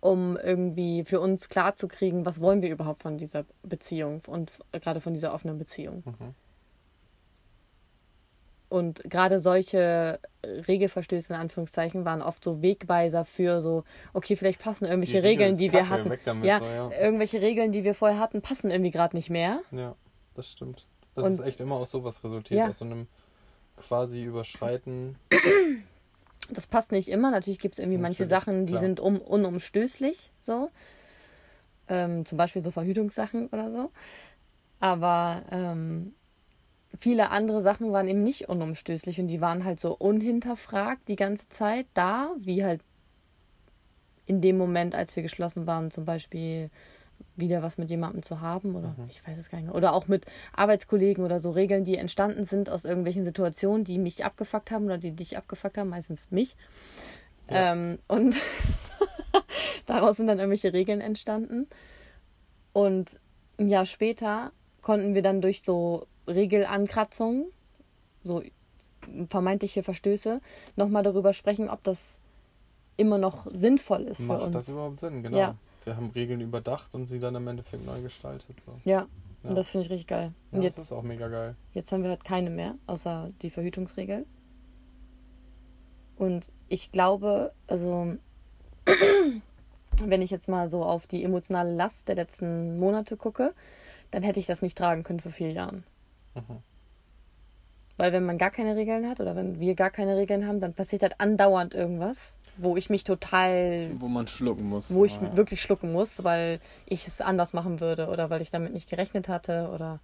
um irgendwie für uns klarzukriegen, was wollen wir überhaupt von dieser Beziehung und gerade von dieser offenen Beziehung. Mhm. Und gerade solche Regelverstöße in Anführungszeichen waren oft so Wegweiser für so, okay, vielleicht passen irgendwelche Die Regel Regeln, ist die wir kacke, hatten. weg damit, ja, so, ja. irgendwelche Regeln, die wir vorher hatten, passen irgendwie gerade nicht mehr. Ja, das stimmt. Das Und- ist echt immer aus sowas resultiert, Ja. aus so einem quasi Überschreiten. Das passt nicht immer. Natürlich gibt es irgendwie manche Natürlich, Sachen, die klar. sind um, unumstößlich, so. Ähm, zum Beispiel so Verhütungssachen oder so. Aber ähm, viele andere Sachen waren eben nicht unumstößlich und die waren halt so unhinterfragt die ganze Zeit da, wie halt in dem Moment, als wir geschlossen waren, zum Beispiel wieder was mit jemandem zu haben oder Mhm. ich weiß es gar nicht mehr. Oder auch mit Arbeitskollegen oder so Regeln, die entstanden sind aus irgendwelchen Situationen, die mich abgefuckt haben oder die dich abgefuckt haben, meistens mich. Ja. Ähm, und daraus sind dann irgendwelche Regeln entstanden. Und ein Jahr später konnten wir dann durch so Regelankratzungen, so vermeintliche Verstöße, nochmal darüber sprechen, ob das immer noch sinnvoll ist für Macht uns. das überhaupt Sinn? Genau. Ja. Wir haben Regeln überdacht und sie dann im Endeffekt neu gestaltet. So. ja, Ja. und das finde ich richtig geil. Ja, Und das jetzt, ist auch mega geil. jetzt haben wir halt keine mehr, außer die Verhütungsregel. Und ich glaube, also wenn ich jetzt mal so auf die emotionale Last der letzten Monate gucke, dann hätte ich das nicht tragen können vor vier Jahren. Mhm. Weil wenn man gar keine Regeln hat oder wenn wir gar keine Regeln haben, dann passiert halt andauernd irgendwas, wo ich mich total, Wo man schlucken muss. wo ich Ja. wirklich schlucken muss, weil ich es anders machen würde oder weil ich damit nicht gerechnet hatte oder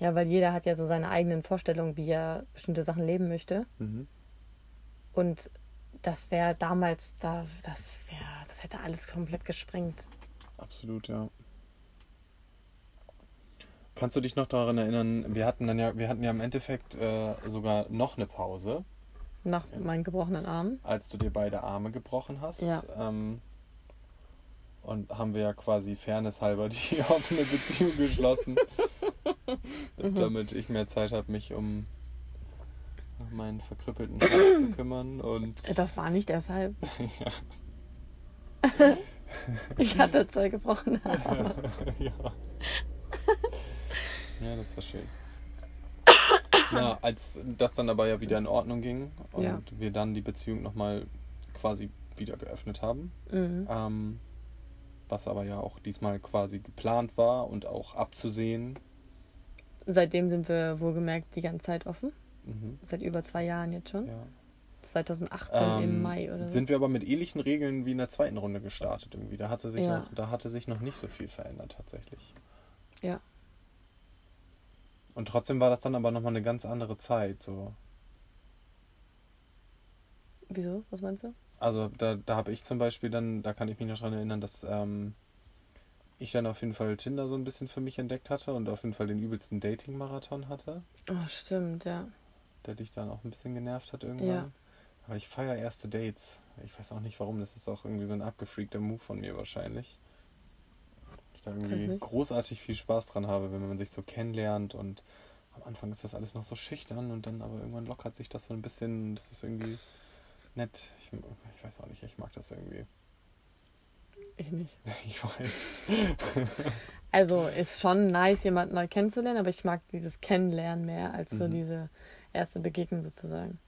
ja, weil jeder hat ja so seine eigenen Vorstellungen, wie er bestimmte Sachen leben möchte. Mhm. Und das wäre damals, da, das wäre, das hätte alles komplett gesprengt. Absolut, ja. Kannst du dich noch daran erinnern, wir hatten dann ja, wir hatten ja im Endeffekt äh, sogar noch eine Pause, Nach meinen gebrochenen Armen. als du dir beide Arme gebrochen hast. Ja. Ähm, und haben wir ja quasi fairnesshalber die offene Beziehung geschlossen, Mhm. damit ich mehr Zeit habe, mich um meinen verkrüppelten Schatz zu kümmern und Das war nicht deshalb. ja. Ich hatte zwei gebrochene Arme. ja. Ja, das war schön. Ja, als das dann aber ja wieder in Ordnung ging und Ja. wir dann die Beziehung nochmal quasi wieder geöffnet haben, Mhm. ähm, was aber ja auch diesmal quasi geplant war und auch abzusehen. Seitdem sind wir wohlgemerkt die ganze Zeit offen. Mhm. Seit über zwei Jahren jetzt schon. Ja. 2018 im Ähm, Mai oder so. Sind wir aber mit ähnlichen Regeln wie in der zweiten Runde gestartet irgendwie. Da hatte sich, Ja. noch, da hatte sich noch nicht so viel verändert tatsächlich. Ja. Und trotzdem war das dann aber nochmal eine ganz andere Zeit. So. Wieso? Was meinst du? Also da, da habe ich zum Beispiel dann, da kann ich mich noch dran erinnern, dass ähm, ich dann auf jeden Fall Tinder so ein bisschen für mich entdeckt hatte und auf jeden Fall den übelsten Dating-Marathon hatte, Oh, stimmt, ja. der dich dann auch ein bisschen genervt hat irgendwann. Ja. Aber ich feiere erste Dates. Ich weiß auch nicht warum, das ist auch irgendwie so ein abgefreakter Move von mir wahrscheinlich. Ich da irgendwie nicht. großartig viel Spaß dran habe, wenn man sich so kennenlernt und am Anfang ist das alles noch so schüchtern und dann aber irgendwann lockert sich das so ein bisschen, das ist irgendwie nett. Ich, ich weiß auch nicht, ich mag das irgendwie. Ich nicht. Ich weiß. Also ist schon nice, jemanden neu kennenzulernen, aber ich mag dieses Kennenlernen mehr als so Mhm. diese erste Begegnung sozusagen.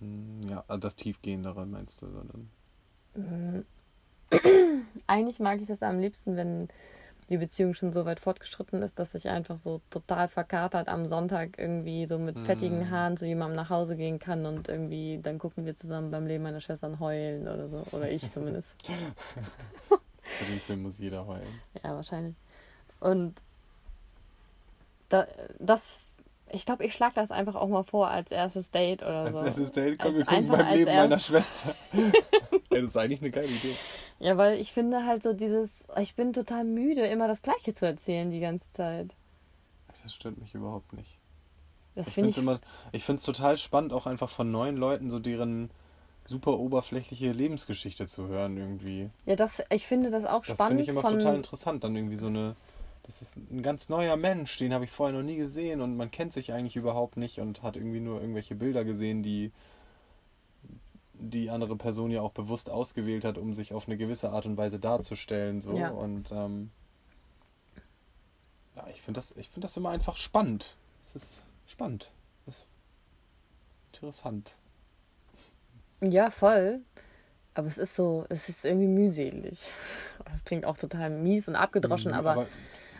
Hm, Ja, also das Tiefgehendere meinst du, sondern. Mhm. Eigentlich mag ich das am liebsten, wenn die Beziehung schon so weit fortgeschritten ist, dass ich einfach so total verkatert am Sonntag irgendwie so mit fettigen Mm. Haaren zu jemandem nach Hause gehen kann und irgendwie dann gucken wir zusammen beim Leben meiner Schwestern heulen oder so. Oder ich zumindest. Für den Film muss jeder heulen. Ja, wahrscheinlich. Und da, das, ich glaube, ich schlage das einfach auch mal vor als erstes Date oder Als so. erstes Date, komm, Als wir gucken beim als Leben meiner Schwester. ja, das ist eigentlich eine geile Idee. Ja, weil ich finde halt so dieses, ich bin total müde, immer das Gleiche zu erzählen die ganze Zeit. Das stört mich überhaupt nicht. Das Ich finde ich. immer, ich finde es total spannend, auch einfach von neuen Leuten so deren super oberflächliche Lebensgeschichte zu hören irgendwie. Ja, das, ich finde das auch Das spannend finde ich immer von. total interessant, dann irgendwie so eine, das ist ein ganz neuer Mensch, den habe ich vorher noch nie gesehen und man kennt sich eigentlich überhaupt nicht und hat irgendwie nur irgendwelche Bilder gesehen, die die andere Person ja auch bewusst ausgewählt hat, um sich auf eine gewisse Art und Weise darzustellen so Ja. und ähm, ja, ich finde das, ich finde das immer einfach spannend. Es ist spannend, es ist interessant. Ja, voll. Aber es ist so, es ist irgendwie mühselig. Das klingt auch total mies und abgedroschen, Mhm, aber, aber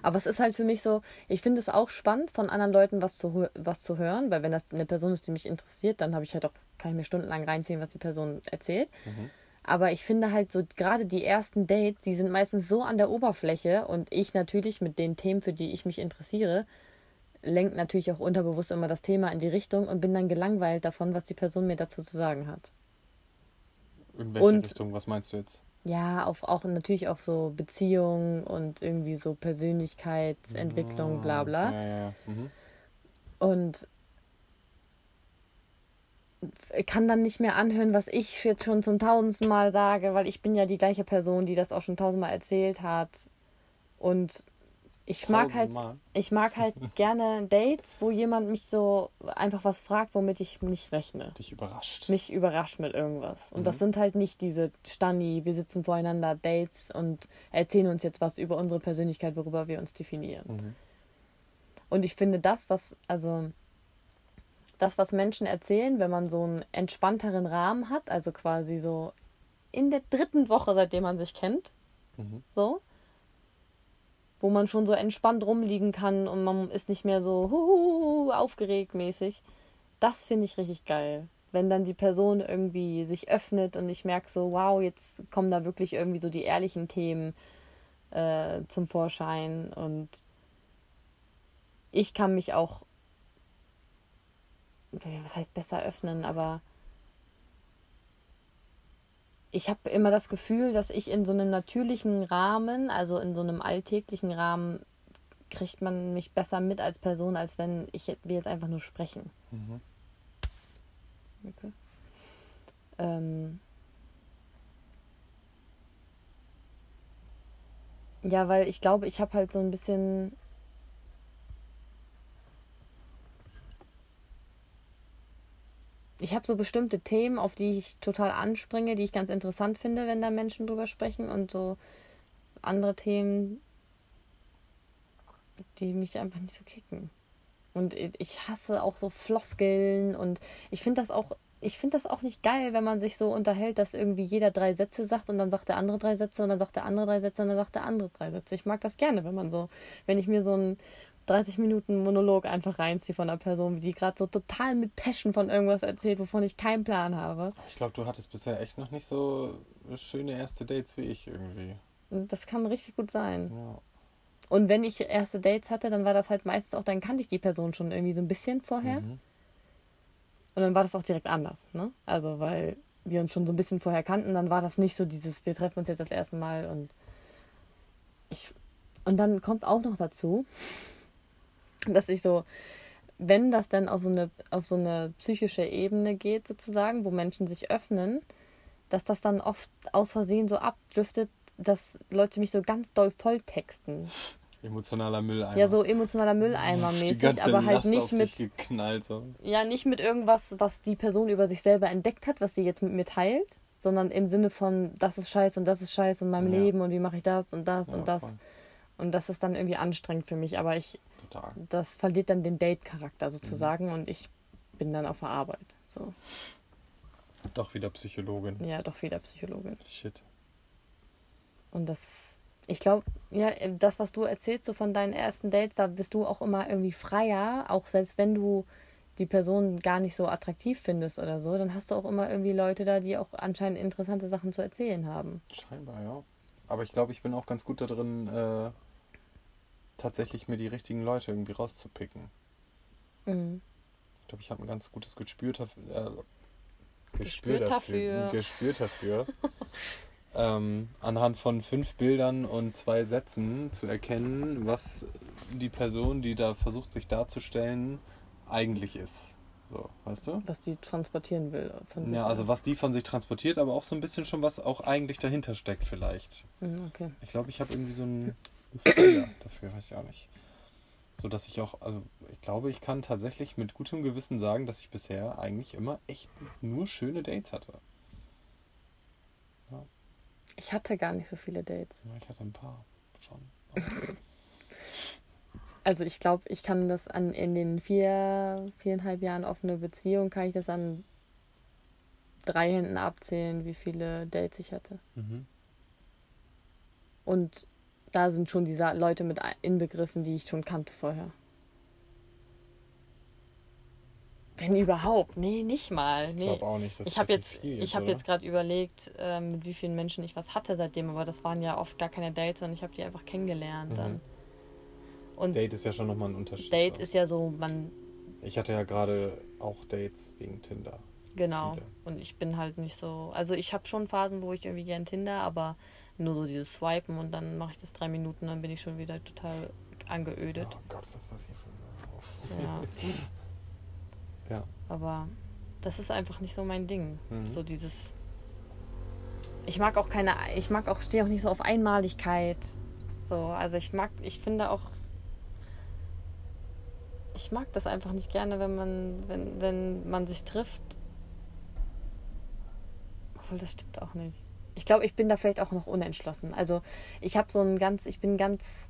es ist halt für mich so, ich finde es auch spannend, von anderen Leuten was zu, was zu hören, weil wenn das eine Person ist, die mich interessiert, dann habe ich halt auch, kann ich mir stundenlang reinziehen, was die Person erzählt. Mhm. Aber ich finde halt so, gerade die ersten Dates, die sind meistens so an der Oberfläche und ich natürlich mit den Themen, für die ich mich interessiere, lenkt natürlich auch unterbewusst immer das Thema in die Richtung und bin dann gelangweilt davon, was die Person mir dazu zu sagen hat. In welche Und- Richtung, was meinst du jetzt? Ja, auf, auch natürlich auf so Beziehungen und irgendwie so Persönlichkeitsentwicklung, bla bla. Ja, ja, ja. Mhm. Und kann dann nicht mehr anhören, was ich jetzt schon zum tausendsten Mal sage, weil ich bin ja die gleiche Person, die das auch schon tausendmal erzählt hat. Und ich mag halt, ich mag halt gerne Dates, wo jemand mich so einfach was fragt, womit ich nicht rechne. Dich überrascht. Mich überrascht mit irgendwas. Und das Mhm. sind halt nicht diese Stani, wir sitzen voreinander, Dates und erzählen uns jetzt was über unsere Persönlichkeit, worüber wir uns definieren. Mhm. Und ich finde das, was, also das, was Menschen erzählen, wenn man so einen entspannteren Rahmen hat, also quasi so in der dritten Woche, seitdem man sich kennt, Mhm. so, wo man schon so entspannt rumliegen kann und man ist nicht mehr so aufgeregt mäßig. Das finde ich richtig geil. Wenn dann die Person irgendwie sich öffnet und ich merke so, wow, jetzt kommen da wirklich irgendwie so die ehrlichen Themen äh, zum Vorschein und ich kann mich auch, was heißt besser öffnen, aber ich habe immer das Gefühl, dass ich in so einem natürlichen Rahmen, also in so einem alltäglichen Rahmen, kriegt man mich besser mit als Person, als wenn ich wir jetzt einfach nur sprechen. Mhm. Okay. Ähm ja, weil ich glaube, ich habe halt so ein bisschen. Ich habe so bestimmte Themen, auf die ich total anspringe, die ich ganz interessant finde, wenn da Menschen drüber sprechen und so andere Themen, die mich einfach nicht so kicken. Und ich hasse auch so Floskeln und ich finde das auch, ich finde das auch nicht geil, wenn man sich so unterhält, dass irgendwie jeder drei Sätze sagt und dann sagt der andere drei Sätze und dann sagt der andere drei Sätze und dann sagt der andere drei Sätze. Ich mag das gerne, wenn man so, wenn ich mir so einen 30 Minuten Monolog einfach reinziehe von einer Person, die gerade so total mit Passion von irgendwas erzählt, wovon ich keinen Plan habe. Ich glaube, du hattest bisher echt noch nicht so schöne erste Dates wie ich irgendwie. Das kann richtig gut sein. Ja. Und wenn ich erste Dates hatte, dann war das halt meistens auch, dann kannte ich die Person schon irgendwie so ein bisschen vorher. Mhm. Und dann war das auch direkt anders, ne? Also, weil wir uns schon so ein bisschen vorher kannten, dann war das nicht so dieses, wir treffen uns jetzt das erste Mal und ich. Und dann kommt auch noch dazu, dass ich so, wenn das dann auf so eine, auf so eine psychische Ebene geht, sozusagen, wo Menschen sich öffnen, dass das dann oft aus Versehen so abdriftet, dass Leute mich so ganz doll volltexten. Emotionaler Mülleimer. Ja, so emotionaler Die Mülleimer-mäßig, ganze aber halt Last nicht mit. geknallt, so. Ja, nicht mit irgendwas, was die Person über sich selber entdeckt hat, was sie jetzt mit mir teilt, sondern im Sinne von, das ist scheiße und das ist scheiße in meinem Ja. Leben und wie mache ich das und das Ja, und das. voll. Und das ist dann irgendwie anstrengend für mich, aber ich, Total. das verliert dann den Date-Charakter Mhm. sozusagen und ich bin dann auf der Arbeit. So, Doch wieder Psychologin. ja, doch wieder Psychologin. Shit. Und das ich glaube, ja, das, was du erzählst, so von deinen ersten Dates, da bist du auch immer irgendwie freier, auch selbst wenn du die Person gar nicht so attraktiv findest oder so, dann hast du auch immer irgendwie Leute da, die auch anscheinend interessante Sachen zu erzählen haben. Scheinbar, ja. Aber ich glaube, ich bin auch ganz gut darin, äh, tatsächlich mir die richtigen Leute irgendwie rauszupicken. Mhm. Ich glaube, ich habe ein ganz gutes Gespür dafür. Äh, Gespür, dafür. Gespür dafür. ähm, anhand von fünf Bildern und zwei Sätzen zu erkennen, was die Person, die da versucht, sich darzustellen, eigentlich ist. So, weißt du? Was die transportieren will von sich. Ja, also was die von sich transportiert, aber auch so ein bisschen schon, was auch eigentlich dahinter steckt vielleicht. Mhm, okay. Ich glaube, ich habe irgendwie so ein Gefühl dafür, weiß ich auch nicht. So dass ich auch, also ich glaube, ich kann tatsächlich mit gutem Gewissen sagen, dass ich bisher eigentlich immer echt nur schöne Dates hatte. Ja. Ich hatte gar nicht so viele Dates. Ja, ich hatte ein paar schon. Also ich glaube, ich kann das an in den vier, viereinhalb Jahren offene Beziehung, kann ich das an drei Händen abzählen, wie viele Dates ich hatte. Mhm. Und da sind schon diese Leute mit inbegriffen, die ich schon kannte vorher. Wenn überhaupt. Nee, nicht mal. Nee. Ich glaube auch nicht. Das ich habe jetzt, ich hab jetzt gerade überlegt, äh, mit wie vielen Menschen ich was hatte seitdem, aber das waren ja oft gar keine Dates, sondern ich habe die einfach kennengelernt mhm. dann. Und Date ist ja schon nochmal ein Unterschied. Date so. ist ja so, man. Ich hatte ja gerade auch Dates wegen Tinder. Genau. Viele. Und ich bin halt nicht so. Also ich habe schon Phasen, wo ich irgendwie gern Tinder, aber nur so dieses Swipen und dann mache ich das drei Minuten, dann bin ich schon wieder total angeödet. Oh Gott, was ist das hier für ein Ja. ja. Aber das ist einfach nicht so mein Ding. Mhm. So dieses. Ich mag auch keine. Ich mag auch, stehe auch nicht so auf Einmaligkeit. So, also ich mag, ich finde auch ich mag das einfach nicht gerne, wenn man, wenn, wenn man sich trifft. Obwohl, das stimmt auch nicht. Ich glaube, ich bin da vielleicht auch noch unentschlossen. Also ich habe so ein ganz, ich bin ganz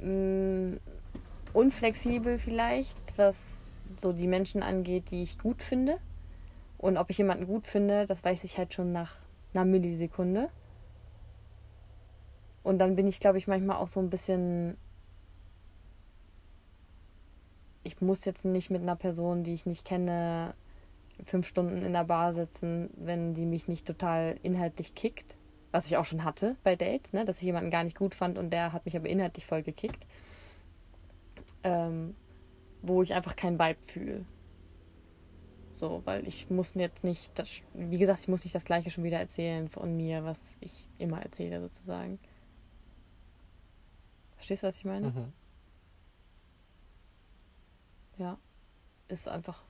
mh, mm, unflexibel vielleicht, was so die Menschen angeht, die ich gut finde. Und ob ich jemanden gut finde, das weiß ich halt schon nach einer Millisekunde. Und dann bin ich, glaube ich, manchmal auch so ein bisschen ich muss jetzt nicht mit einer Person, die ich nicht kenne, fünf Stunden in der Bar sitzen, wenn die mich nicht total inhaltlich kickt. Was ich auch schon hatte bei Dates, ne? dass ich jemanden gar nicht gut fand und der hat mich aber inhaltlich voll gekickt. Ähm, wo ich einfach keinen Vibe fühle. So, weil ich muss jetzt nicht, das, wie gesagt, ich muss nicht das Gleiche schon wieder erzählen von mir, was ich immer erzähle, sozusagen. Verstehst du, was ich meine? Mhm ja, ist einfach,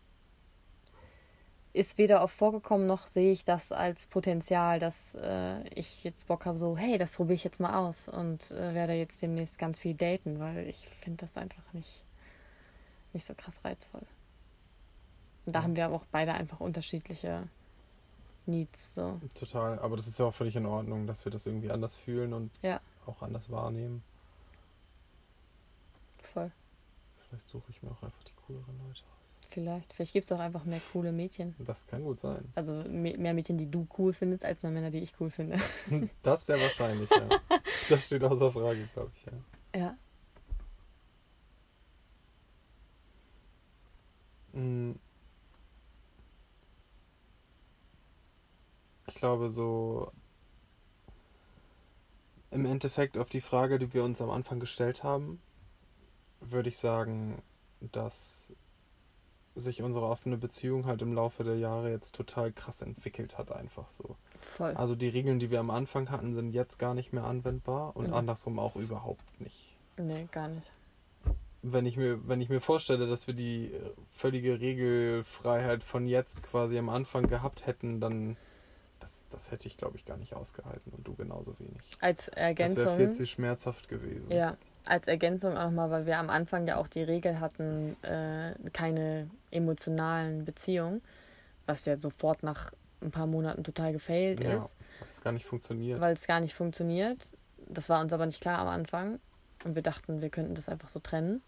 ist weder oft vorgekommen, noch sehe ich das als Potenzial, dass äh, ich jetzt Bock habe, so, hey, das probiere ich jetzt mal aus und äh, werde jetzt demnächst ganz viel daten, weil ich finde das einfach nicht, nicht so krass reizvoll. Und da ja. haben wir aber auch beide einfach unterschiedliche Needs. So. Total, aber das ist ja auch völlig in Ordnung, dass wir das irgendwie anders fühlen und ja. auch anders wahrnehmen. Voll. Vielleicht suche ich mir auch einfach die cooleren Leute aus. Vielleicht. Vielleicht gibt es auch einfach mehr coole Mädchen. Das kann gut sein. Also mehr Mädchen, die du cool findest, als mehr Männer, die ich cool finde. Das ist sehr wahrscheinlich, ja. Das steht außer Frage, glaube ich, ja. Ja. Hm. Ich glaube, so im Endeffekt auf die Frage, die wir uns am Anfang gestellt haben, würde ich sagen, dass sich unsere offene Beziehung halt im Laufe der Jahre jetzt total krass entwickelt hat, einfach so. Voll. Also die Regeln, die wir am Anfang hatten, sind jetzt gar nicht mehr anwendbar und mhm. andersrum auch überhaupt nicht. Nee, gar nicht. Wenn ich mir, wenn ich mir vorstelle, dass wir die äh, völlige Regelfreiheit von jetzt quasi am Anfang gehabt hätten, dann das, das hätte ich, glaube ich, gar nicht ausgehalten und du genauso wenig. Als Ergänzung. Das wäre viel zu schmerzhaft gewesen. Ja, als Ergänzung auch nochmal, weil wir am Anfang ja auch die Regel hatten, äh, keine emotionalen Beziehungen, was ja sofort nach ein paar Monaten total gefailt ja, ist. Weil es gar nicht funktioniert. Weil es gar nicht funktioniert. Das war uns aber nicht klar am Anfang. Und wir dachten, wir könnten das einfach so trennen.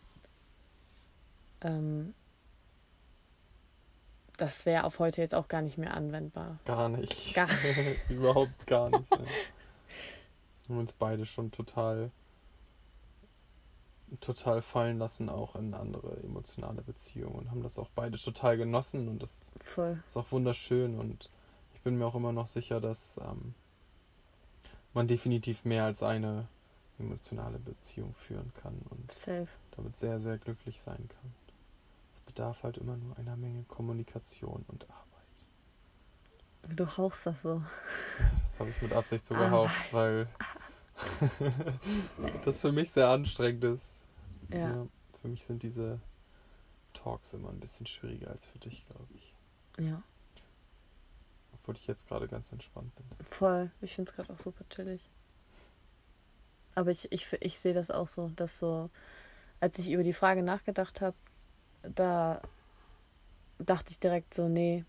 Ähm, das wäre auf heute jetzt auch gar nicht mehr anwendbar. Gar nicht. Gar Überhaupt gar nicht. Ja. haben uns beide schon total total fallen lassen auch in andere emotionale Beziehungen und haben das auch beide total genossen und das Voll. ist auch wunderschön und ich bin mir auch immer noch sicher, dass ähm, man definitiv mehr als eine emotionale Beziehung führen kann und Safe. damit sehr, sehr glücklich sein kann. Es bedarf halt immer nur einer Menge Kommunikation und Arbeit. Du hauchst das so. Das habe ich mit Absicht so gehaucht, weil das für mich sehr anstrengend ist. Ja. Für mich sind diese Talks immer ein bisschen schwieriger als für dich, glaube ich. Ja. Obwohl ich jetzt gerade ganz entspannt bin. Voll. Ich finde es gerade auch super chillig. Aber ich, ich, ich sehe das auch so, dass so, als ich über die Frage nachgedacht habe, da dachte ich direkt so, nee,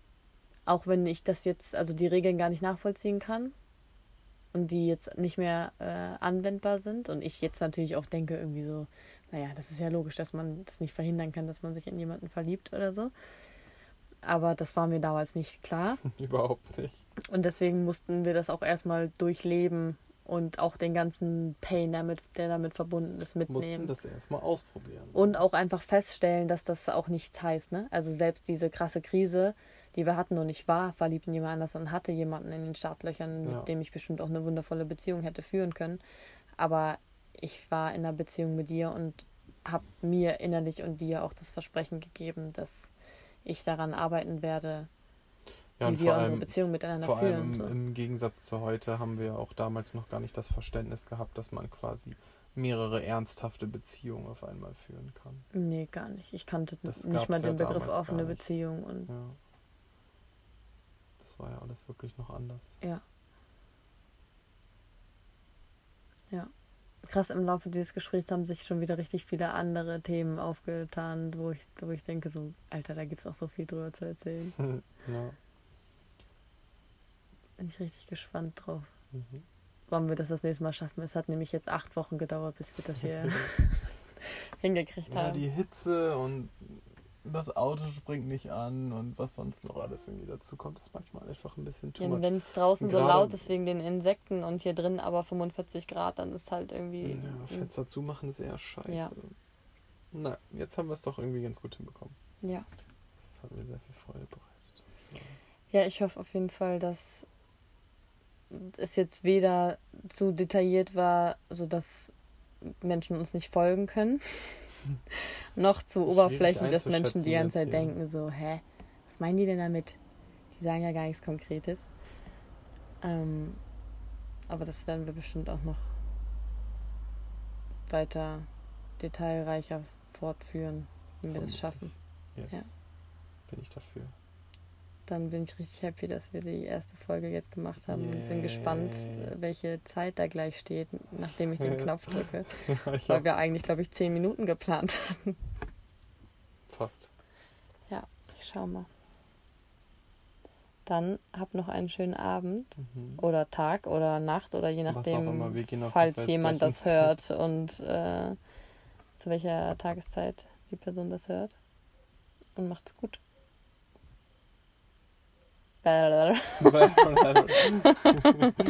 auch wenn ich das jetzt, also die Regeln gar nicht nachvollziehen kann und die jetzt nicht mehr äh, anwendbar sind und ich jetzt natürlich auch denke irgendwie so, naja, das ist ja logisch, dass man das nicht verhindern kann, dass man sich in jemanden verliebt oder so. Aber das war mir damals nicht klar. Überhaupt nicht. Und deswegen mussten wir das auch erstmal durchleben und auch den ganzen Pain, damit, der damit verbunden ist, Mussten mitnehmen. das erstmal ausprobieren. Und auch einfach feststellen, dass das auch nichts heißt. Ne? Also selbst diese krasse Krise, die wir hatten und ich war verliebt in jemand anders und hatte jemanden in den Startlöchern, Ja. mit dem ich bestimmt auch eine wundervolle Beziehung hätte führen können. Aber ich war in einer Beziehung mit dir und habe mir innerlich und dir auch das Versprechen gegeben, dass ich daran arbeiten werde, ja, und wie wir unsere Beziehung miteinander vor führen. allem im, so. im Gegensatz zu heute haben wir auch damals noch gar nicht das Verständnis gehabt, dass man quasi mehrere ernsthafte Beziehungen auf einmal führen kann. Nee, gar nicht. Ich kannte Das nicht mal gab's ja den Begriff offene. Beziehung und Ja. Das war ja alles wirklich noch anders. ja. Ja. Krass, im Laufe dieses Gesprächs haben sich schon wieder richtig viele andere Themen aufgetan, wo ich, wo ich denke, so, Alter, da gibt es auch so viel drüber zu erzählen. ja. Bin ich richtig gespannt drauf. Mhm. Wann wir das das nächste Mal schaffen. Es hat nämlich jetzt acht Wochen gedauert, bis wir das hier hingekriegt Ja, haben. die Hitze und das Auto springt nicht an und was sonst noch alles irgendwie dazu kommt, ist manchmal einfach ein bisschen too Ja. Wenn es draußen so Gerade- laut ist wegen den Insekten und hier drin aber 45 Grad, dann ist halt irgendwie. Ja, Fenster zumachen ist eher scheiße. Ja. Na, jetzt haben wir es doch irgendwie ganz gut hinbekommen. ja. Das hat mir sehr viel Freude bereitet. Ja, ich hoffe auf jeden Fall, dass es jetzt weder zu detailliert war, sodass Menschen uns nicht folgen können, noch zu oberflächlich, dass Menschen die ganze Zeit denken, so, hä, was meinen die denn damit? Die sagen ja gar nichts Konkretes. Ähm, aber das werden wir bestimmt auch noch weiter detailreicher fortführen, wie wir das schaffen. Yes. Ja. Bin ich dafür. Dann bin ich richtig happy, dass wir die erste Folge jetzt gemacht haben und bin gespannt, äh, welche Zeit da gleich steht, nachdem ich den Knopf drücke. ich Weil wir eigentlich, glaube ich, zehn Minuten geplant hatten. fast. Ich schau mal. Dann hab noch einen schönen Abend Mhm. oder Tag oder Nacht oder je nachdem, falls Fall jemand das hört und äh, zu welcher Tageszeit die Person das hört. Und macht's gut. Bla, bla, bla. Bla, bla, bla.